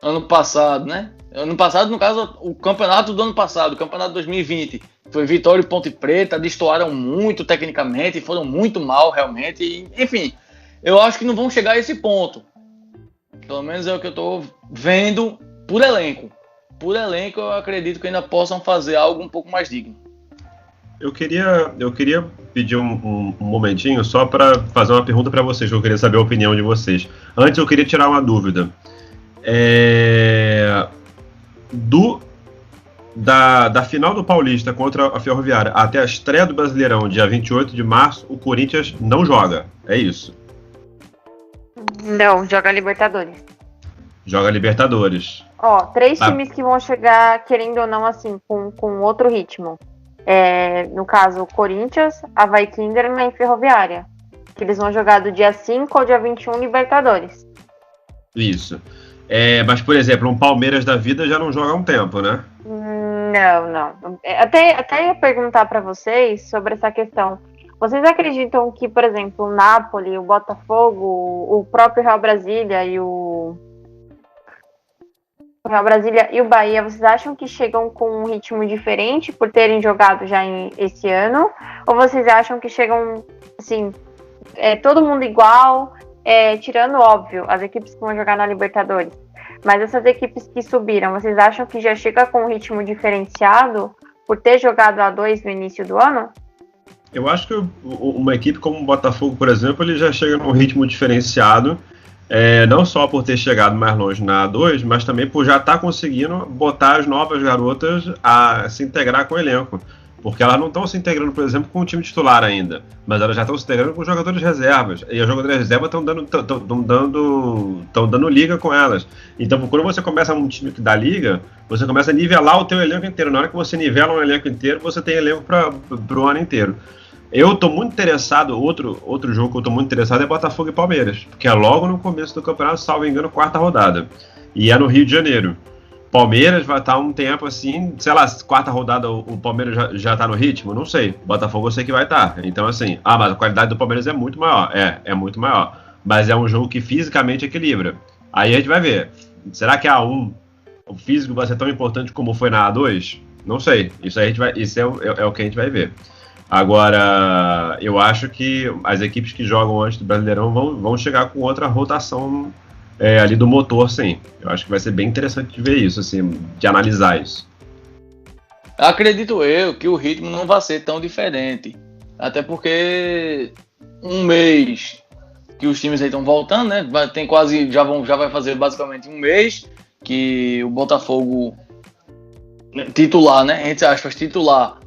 ano passado, né? Ano passado, no caso, o campeonato do ano passado, o campeonato 2020, foi Vitória e Ponte Preta, destoaram muito tecnicamente, foram muito mal realmente, e, enfim, eu acho que não vão chegar a esse ponto. Pelo menos é o que eu estou vendo por elenco. Por elenco, eu acredito que ainda possam fazer algo um pouco mais digno. Eu queria, eu queria pedir um, um, um momentinho só para fazer uma pergunta para vocês, que eu queria saber a opinião de vocês. Antes, eu queria tirar uma dúvida. É... Do da, da final do Paulista contra a Ferroviária até a estreia do Brasileirão, dia 28 de março, o Corinthians não joga. É isso. Não, joga Libertadores. Joga Libertadores. Ó, três Ah. times que vão chegar, querendo ou não, assim, com, com outro ritmo. É, no caso, Corinthians, Havaí Kinderman e Ferroviária. Que eles vão jogar do dia 5 ao dia 21 Libertadores. Isso. É, mas, por exemplo, um Palmeiras da vida já não joga há um tempo, né? Não, não. É, Até, até ia perguntar para vocês sobre essa questão. Vocês acreditam que, por exemplo, o Napoli, o Botafogo, o próprio Real Brasília e o. Real Brasília e o Bahia, vocês acham que chegam com um ritmo diferente por terem jogado já em, esse ano? Ou vocês acham que chegam, assim, é, todo mundo igual, é, tirando, óbvio, as equipes que vão jogar na Libertadores? Mas essas equipes que subiram, vocês acham que já chega com um ritmo diferenciado por ter jogado a dois no início do ano? Eu acho que uma equipe como o Botafogo, por exemplo, ele já chega num ritmo diferenciado, é, não só por ter chegado mais longe na A2, mas também por já estar conseguindo botar as novas garotas a se integrar com o elenco. Porque elas não estão se integrando, por exemplo, com o time titular ainda, mas elas já estão se integrando com os jogadores reservas. E os jogadores reservas estão dando, tão, tão- dando, tão dando liga com elas. Então, quando você começa um time que dá liga, você começa a nivelar o teu elenco inteiro. Na hora que você nivela um elenco inteiro, você tem elenco para o ano inteiro. Eu tô muito interessado, outro, outro jogo que eu tô muito interessado é Botafogo e Palmeiras, porque é logo no começo do campeonato, salvo engano, quarta rodada. E é no Rio de Janeiro. Palmeiras vai estar um tempo assim, sei lá, quarta rodada o, Palmeiras já, já tá no ritmo? Não sei. Botafogo eu sei que vai estar. Então, assim, ah, mas a qualidade do Palmeiras é muito maior. É, é muito maior. Mas é um jogo que fisicamente equilibra. Aí a gente vai ver. Será que a A1, o físico vai ser tão importante como foi na A2? Não sei. Isso a gente vai, isso é, é, é o que a gente vai ver. Agora, eu acho que as equipes que jogam antes do Brasileirão vão, vão chegar com outra rotação é, ali do motor, sim. Eu acho que vai ser bem interessante de ver isso, assim, de analisar isso. Acredito eu que o ritmo não vai ser tão diferente. Até porque um mês que os times aí estão voltando, né? Tem quase, já, vão, já vai fazer basicamente um mês que o Botafogo né, titular, né? Entre aspas, titular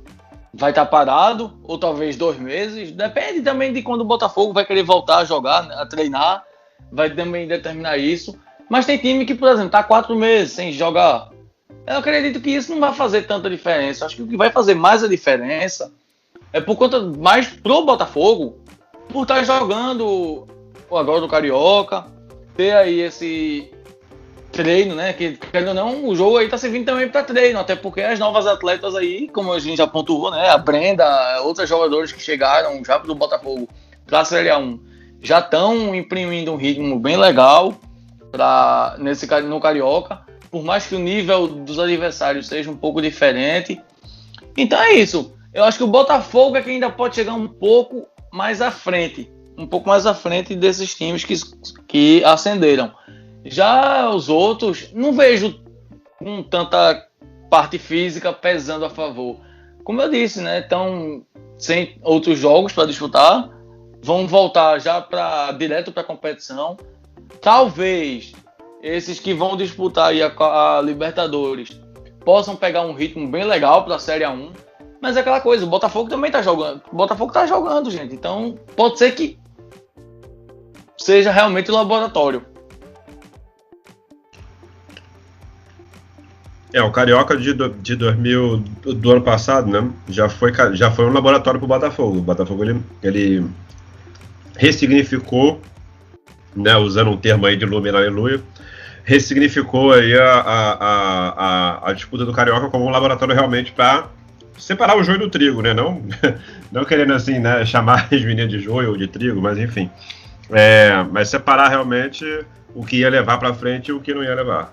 vai estar tá parado, ou talvez dois meses. Depende também de quando o Botafogo vai querer voltar a jogar, a treinar. Vai também determinar isso. Mas tem time que, por exemplo, tá quatro meses sem jogar. Eu acredito que isso não vai fazer tanta diferença. Acho que o que vai fazer mais a diferença é por conta mais pro Botafogo, por estar tá jogando agora do Carioca, ter aí esse treino, né? Que, querendo ou não, o jogo aí tá servindo também para treino, até porque as novas atletas aí, como a gente já pontuou, né? A Brenda, outros jogadores que chegaram já do Botafogo a Série A1 já estão imprimindo um ritmo bem legal para nesse no Carioca, por mais que o nível dos adversários seja um pouco diferente. Então é isso. Eu acho que o Botafogo é que ainda pode chegar um pouco mais à frente, um pouco mais à frente desses times que, que ascenderam. Já os outros, não vejo com tanta parte física pesando a favor. Como eu disse, né? Estão sem outros jogos para disputar, vão voltar já para direto para a competição. Talvez esses que vão disputar a, a Libertadores possam pegar um ritmo bem legal para a Série A1. Mas é aquela coisa, o Botafogo também tá jogando. O Botafogo tá jogando, gente. Então, pode ser que seja realmente o laboratório. É, o Carioca de, de 2000, do ano passado, né? Já foi, já foi um laboratório para o Botafogo. O Botafogo ele, ele ressignificou, né? Usando um termo aí de Lumina Aleluia, ressignificou aí a, a, a, a, disputa do Carioca como um laboratório realmente para separar o joio do trigo, né? Não, [LAUGHS] não querendo assim, né? Chamar as meninas de joio ou de trigo, mas enfim. É, mas separar realmente o que ia levar para frente e o que não ia levar.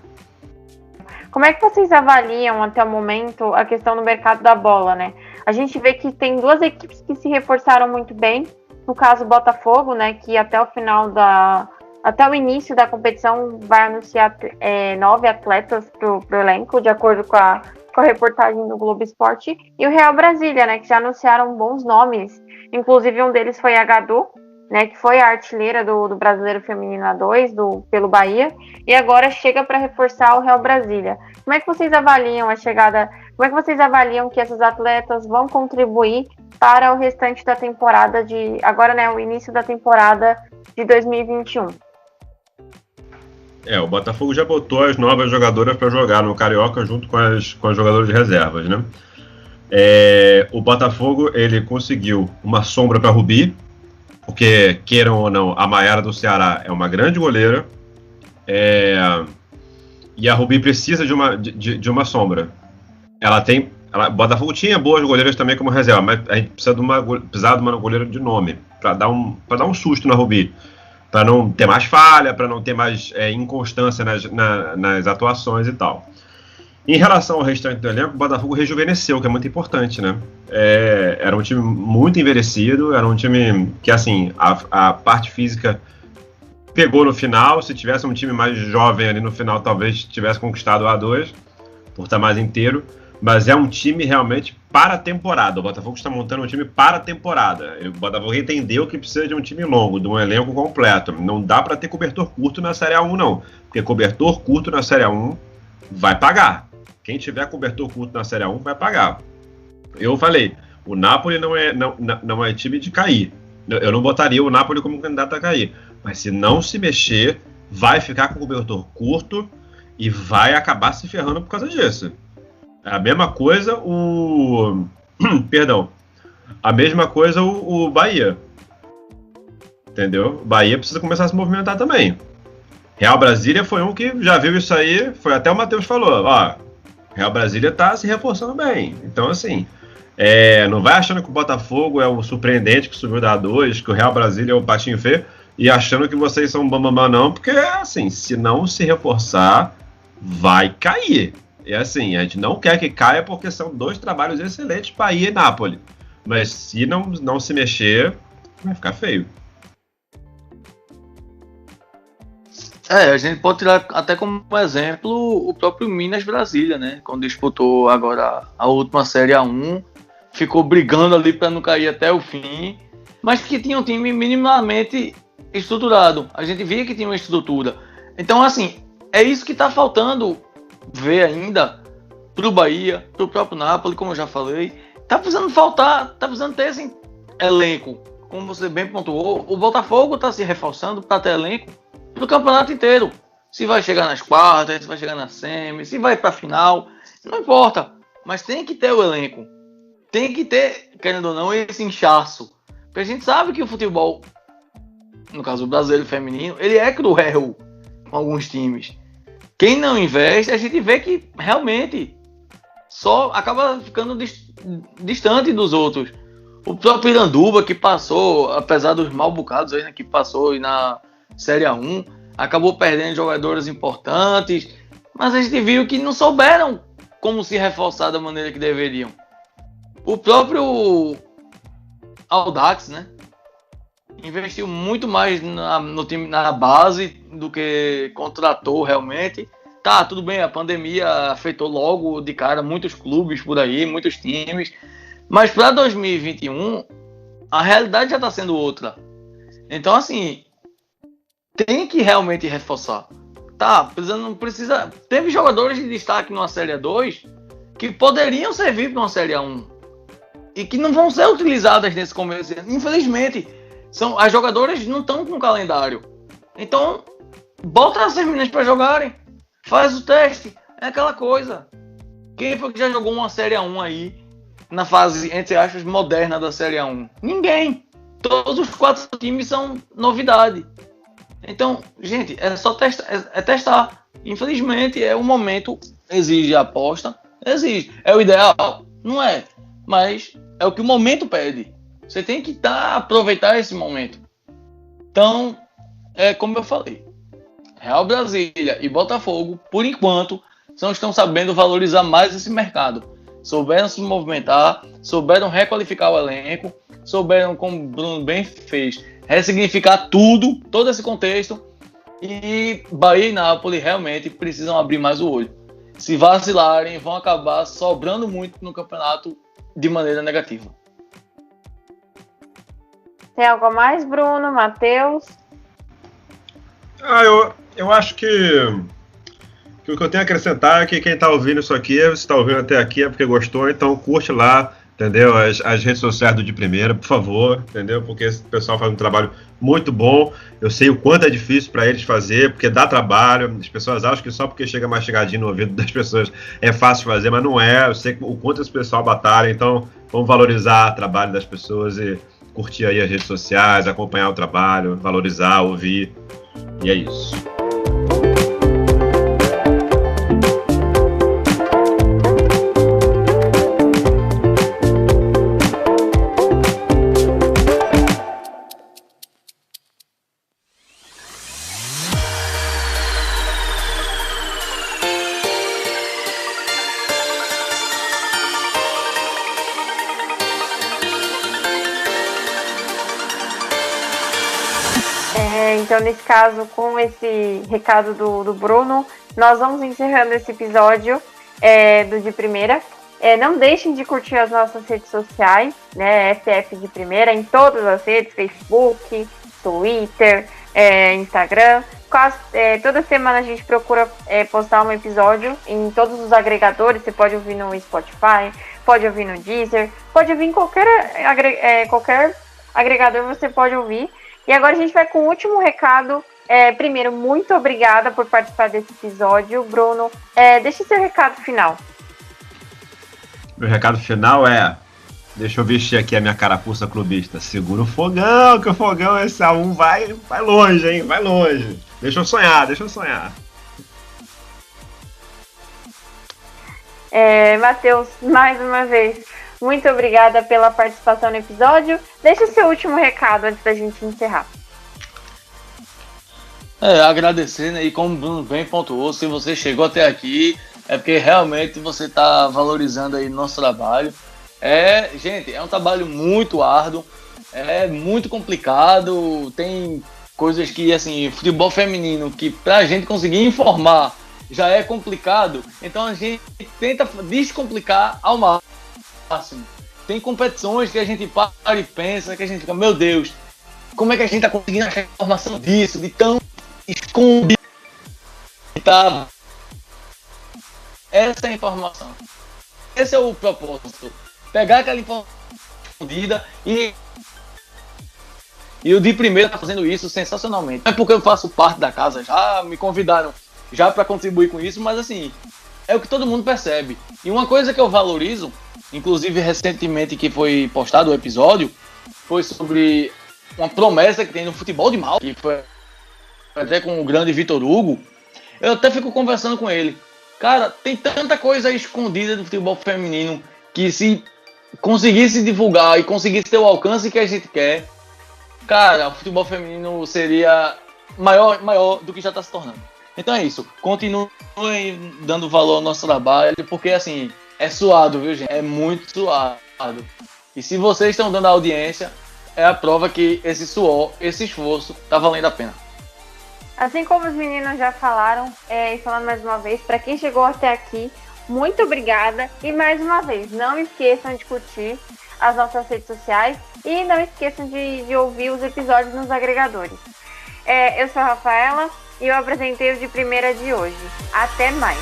Como é que vocês avaliam até o momento a questão do mercado da bola, né? A gente vê que tem duas equipes que se reforçaram muito bem. No caso, Botafogo, né, que até o final da. Até o início da competição vai anunciar é, nove atletas para o elenco, de acordo com a, com a reportagem do Globo Esporte. E o Real Brasília, né, que já anunciaram bons nomes. Inclusive, um deles foi a Gadu, né, que foi a artilheira do, do Brasileiro Feminino A2 do, pelo Bahia, e agora chega para reforçar o Real Brasília. Como é que vocês avaliam a chegada? Como é que vocês avaliam que esses atletas vão contribuir para o restante da temporada de agora, né, o início da temporada de 2021? É, o Botafogo já botou as novas jogadoras para jogar no Carioca junto com as, com as jogadoras de reservas, né? É, o Botafogo ele conseguiu uma sombra para Rubi, porque, queiram ou não, a Maiara do Ceará é uma grande goleira. É, e a Rubi precisa de uma, de, de uma sombra. Ela tem. Ela, Botafogo tinha boas goleiras também como reserva, mas a gente precisa de uma, precisa de uma goleira de nome para dar, um, dar um susto na Rubi. Para não ter mais falha, para não ter mais é, inconstância nas, na, nas atuações e tal. Em relação ao restante do elenco, o Botafogo rejuvenesceu, que é muito importante, né? É, era um time muito envelhecido, era um time que, assim, a, a parte física pegou no final. Se tivesse um time mais jovem ali no final, talvez tivesse conquistado o A2, por estar mais inteiro. Mas é um time realmente para a temporada. O Botafogo está montando um time para a temporada. O Botafogo entendeu que precisa de um time longo, de um elenco completo. Não dá para ter cobertor curto na Série A1, não. Porque cobertor curto na Série A1 vai pagar. Quem tiver cobertor curto na Série A1 vai pagar. Eu falei, o Napoli não é, não, não é time de cair. Eu não botaria o Napoli como candidato a cair. Mas se não se mexer, vai ficar com cobertor curto e vai acabar se ferrando por causa disso. A mesma coisa o. [CLEARS THROAT] Perdão. A mesma coisa o, o Bahia. Entendeu? O Bahia precisa começar a se movimentar também. Real Brasília foi um que já viu isso aí, foi até o Matheus falou, ó, Real Brasília está se reforçando bem. Então, assim, é, não vai achando que o Botafogo é o surpreendente que subiu da A2, que o Real Brasília é o patinho feio, e achando que vocês são bambambam, não, porque, assim, se não se reforçar, vai cair. E assim, a gente não quer que caia porque são dois trabalhos excelentes para ir em Nápoles. Mas se não, não se mexer, vai ficar feio. É, a gente pode tirar até como exemplo o próprio Minas Brasília, né? Quando disputou agora a última Série A1, ficou brigando ali para não cair até o fim, mas que tinha um time minimamente estruturado. A gente via que tinha uma estrutura. Então, assim, é isso que está faltando ver ainda para o Bahia, para o próprio Napoli, como eu já falei. Tá precisando faltar, tá precisando ter esse elenco. Como você bem pontuou, o Botafogo está se reforçando para ter elenco para o campeonato inteiro. Se vai chegar nas quartas, se vai chegar na semi, se vai para a final, não importa. Mas tem que ter o elenco. Tem que ter, querendo ou não, esse inchaço. Porque a gente sabe que o futebol, no caso o brasileiro feminino, ele é cruel com alguns times. Quem não investe, a gente vê que realmente só acaba ficando distante dos outros. O próprio Iranduba, que passou, apesar dos mal bocados aí, né, que passou na Série A1, acabou perdendo jogadores importantes, mas a gente viu que não souberam como se reforçar da maneira que deveriam. O próprio Audax, né? Investiu muito mais na, no time, na base do que contratou realmente. Tá, tudo bem, a pandemia afetou logo de cara muitos clubes por aí, muitos times. Mas para 2021, a realidade já está sendo outra. Então, assim, tem que realmente reforçar. Tá, não precisa. Teve jogadores de destaque numa Série 2 que poderiam servir para uma Série 1 e que não vão ser utilizadas nesse começo. Infelizmente, são as jogadoras não estão com calendário. Então, bota as meninas para jogarem, faz o teste, é aquela coisa. Quem foi que já jogou uma Série 1 aí na fase entre aspas moderna da Série 1? Ninguém. Todos os quatro times são novidade. Então, gente, é só testar, é, é testar. Infelizmente, é o momento, exige a aposta, exige. É o ideal? Não é. Mas é o que o momento pede. Você tem que tá, aproveitar esse momento. Então, é como eu falei. Real Brasília e Botafogo, por enquanto, não estão sabendo valorizar mais esse mercado. Souberam se movimentar, souberam requalificar o elenco, souberam, como o Bruno bem fez, ressignificar tudo, todo esse contexto. E Bahia e Nápoles realmente precisam abrir mais o olho. Se vacilarem, vão acabar sobrando muito no campeonato de maneira negativa. Tem algo a mais, Bruno, Matheus? Ah, eu, eu acho que, que o que eu tenho a acrescentar é que quem está ouvindo isso aqui, se está ouvindo até aqui é porque gostou, então curte lá, entendeu? As, as redes sociais do De Primeira, por favor, entendeu? Porque esse pessoal faz um trabalho muito bom. Eu sei o quanto é difícil para eles fazer, porque dá trabalho. As pessoas acham que só porque chega mais chegadinho no ouvido das [LAUGHS] pessoas é fácil fazer, mas não é. Eu sei o quanto esse pessoal batalha, então vamos valorizar o trabalho das pessoas e curtir aí as redes sociais, acompanhar o trabalho, valorizar, ouvir. E é isso. Então, nesse caso, com esse recado do, do Bruno, nós vamos encerrando esse episódio é, do De Primeira. É, não deixem de curtir as nossas redes sociais, né? FF de Primeira, em todas as redes, Facebook, Twitter, é, Instagram. Quase, é, toda semana a gente procura é, postar um episódio em todos os agregadores. Você pode ouvir no Spotify, pode ouvir no Deezer, pode ouvir em qualquer, é, qualquer agregador, você pode ouvir. E agora a gente vai com o último recado. É, primeiro, muito obrigada por participar desse episódio, Bruno. É, deixe seu recado final. Meu recado final é: deixa eu vestir aqui a minha carapuça clubista. Segura o fogão, que o fogão esse A1 vai, vai longe, hein? Vai longe. Deixa eu sonhar, deixa eu sonhar. É, Matheus, mais uma vez, muito obrigada pela participação no episódio. Deixe seu último recado antes da gente encerrar. É, agradecer, né? E como Bruno bem pontuou, se você chegou até aqui, é porque realmente você está valorizando aí nosso trabalho. É, gente, é um trabalho muito árduo, é muito complicado, tem coisas que, assim, futebol feminino, que pra gente conseguir informar já é complicado, então a gente tenta descomplicar ao máximo máximo. Tem competições que a gente para e pensa, que a gente fica, meu Deus, como é que a gente tá conseguindo achar informação disso, de tão escondido tava. Essa é a informação. Esse é o propósito. Pegar aquela informação escondida e. E o de primeiro tá fazendo isso sensacionalmente. É porque eu faço parte da casa, já me convidaram já para contribuir com isso, mas assim, é o que todo mundo percebe. E uma coisa que eu valorizo, inclusive recentemente que foi postado o episódio, foi sobre uma promessa que tem no futebol de mal, que foi até com o grande Vitor Hugo. Eu até fico conversando com ele. Cara, tem tanta coisa escondida do futebol feminino que se conseguisse divulgar e conseguisse ter o alcance que a gente quer, cara, o futebol feminino seria maior, maior do que já está se tornando. Então é isso. Continuem dando valor ao nosso trabalho, porque assim, é suado, viu, gente? É muito suado. E se vocês estão dando audiência, é a prova que esse suor, esse esforço, tá valendo a pena. Assim como os meninos já falaram, é, e falando mais uma vez, para quem chegou até aqui, muito obrigada. E mais uma vez, não esqueçam de curtir as nossas redes sociais e não esqueçam de, de ouvir os episódios nos agregadores. É, eu sou a Rafaela e eu apresentei o de primeira de hoje. Até mais!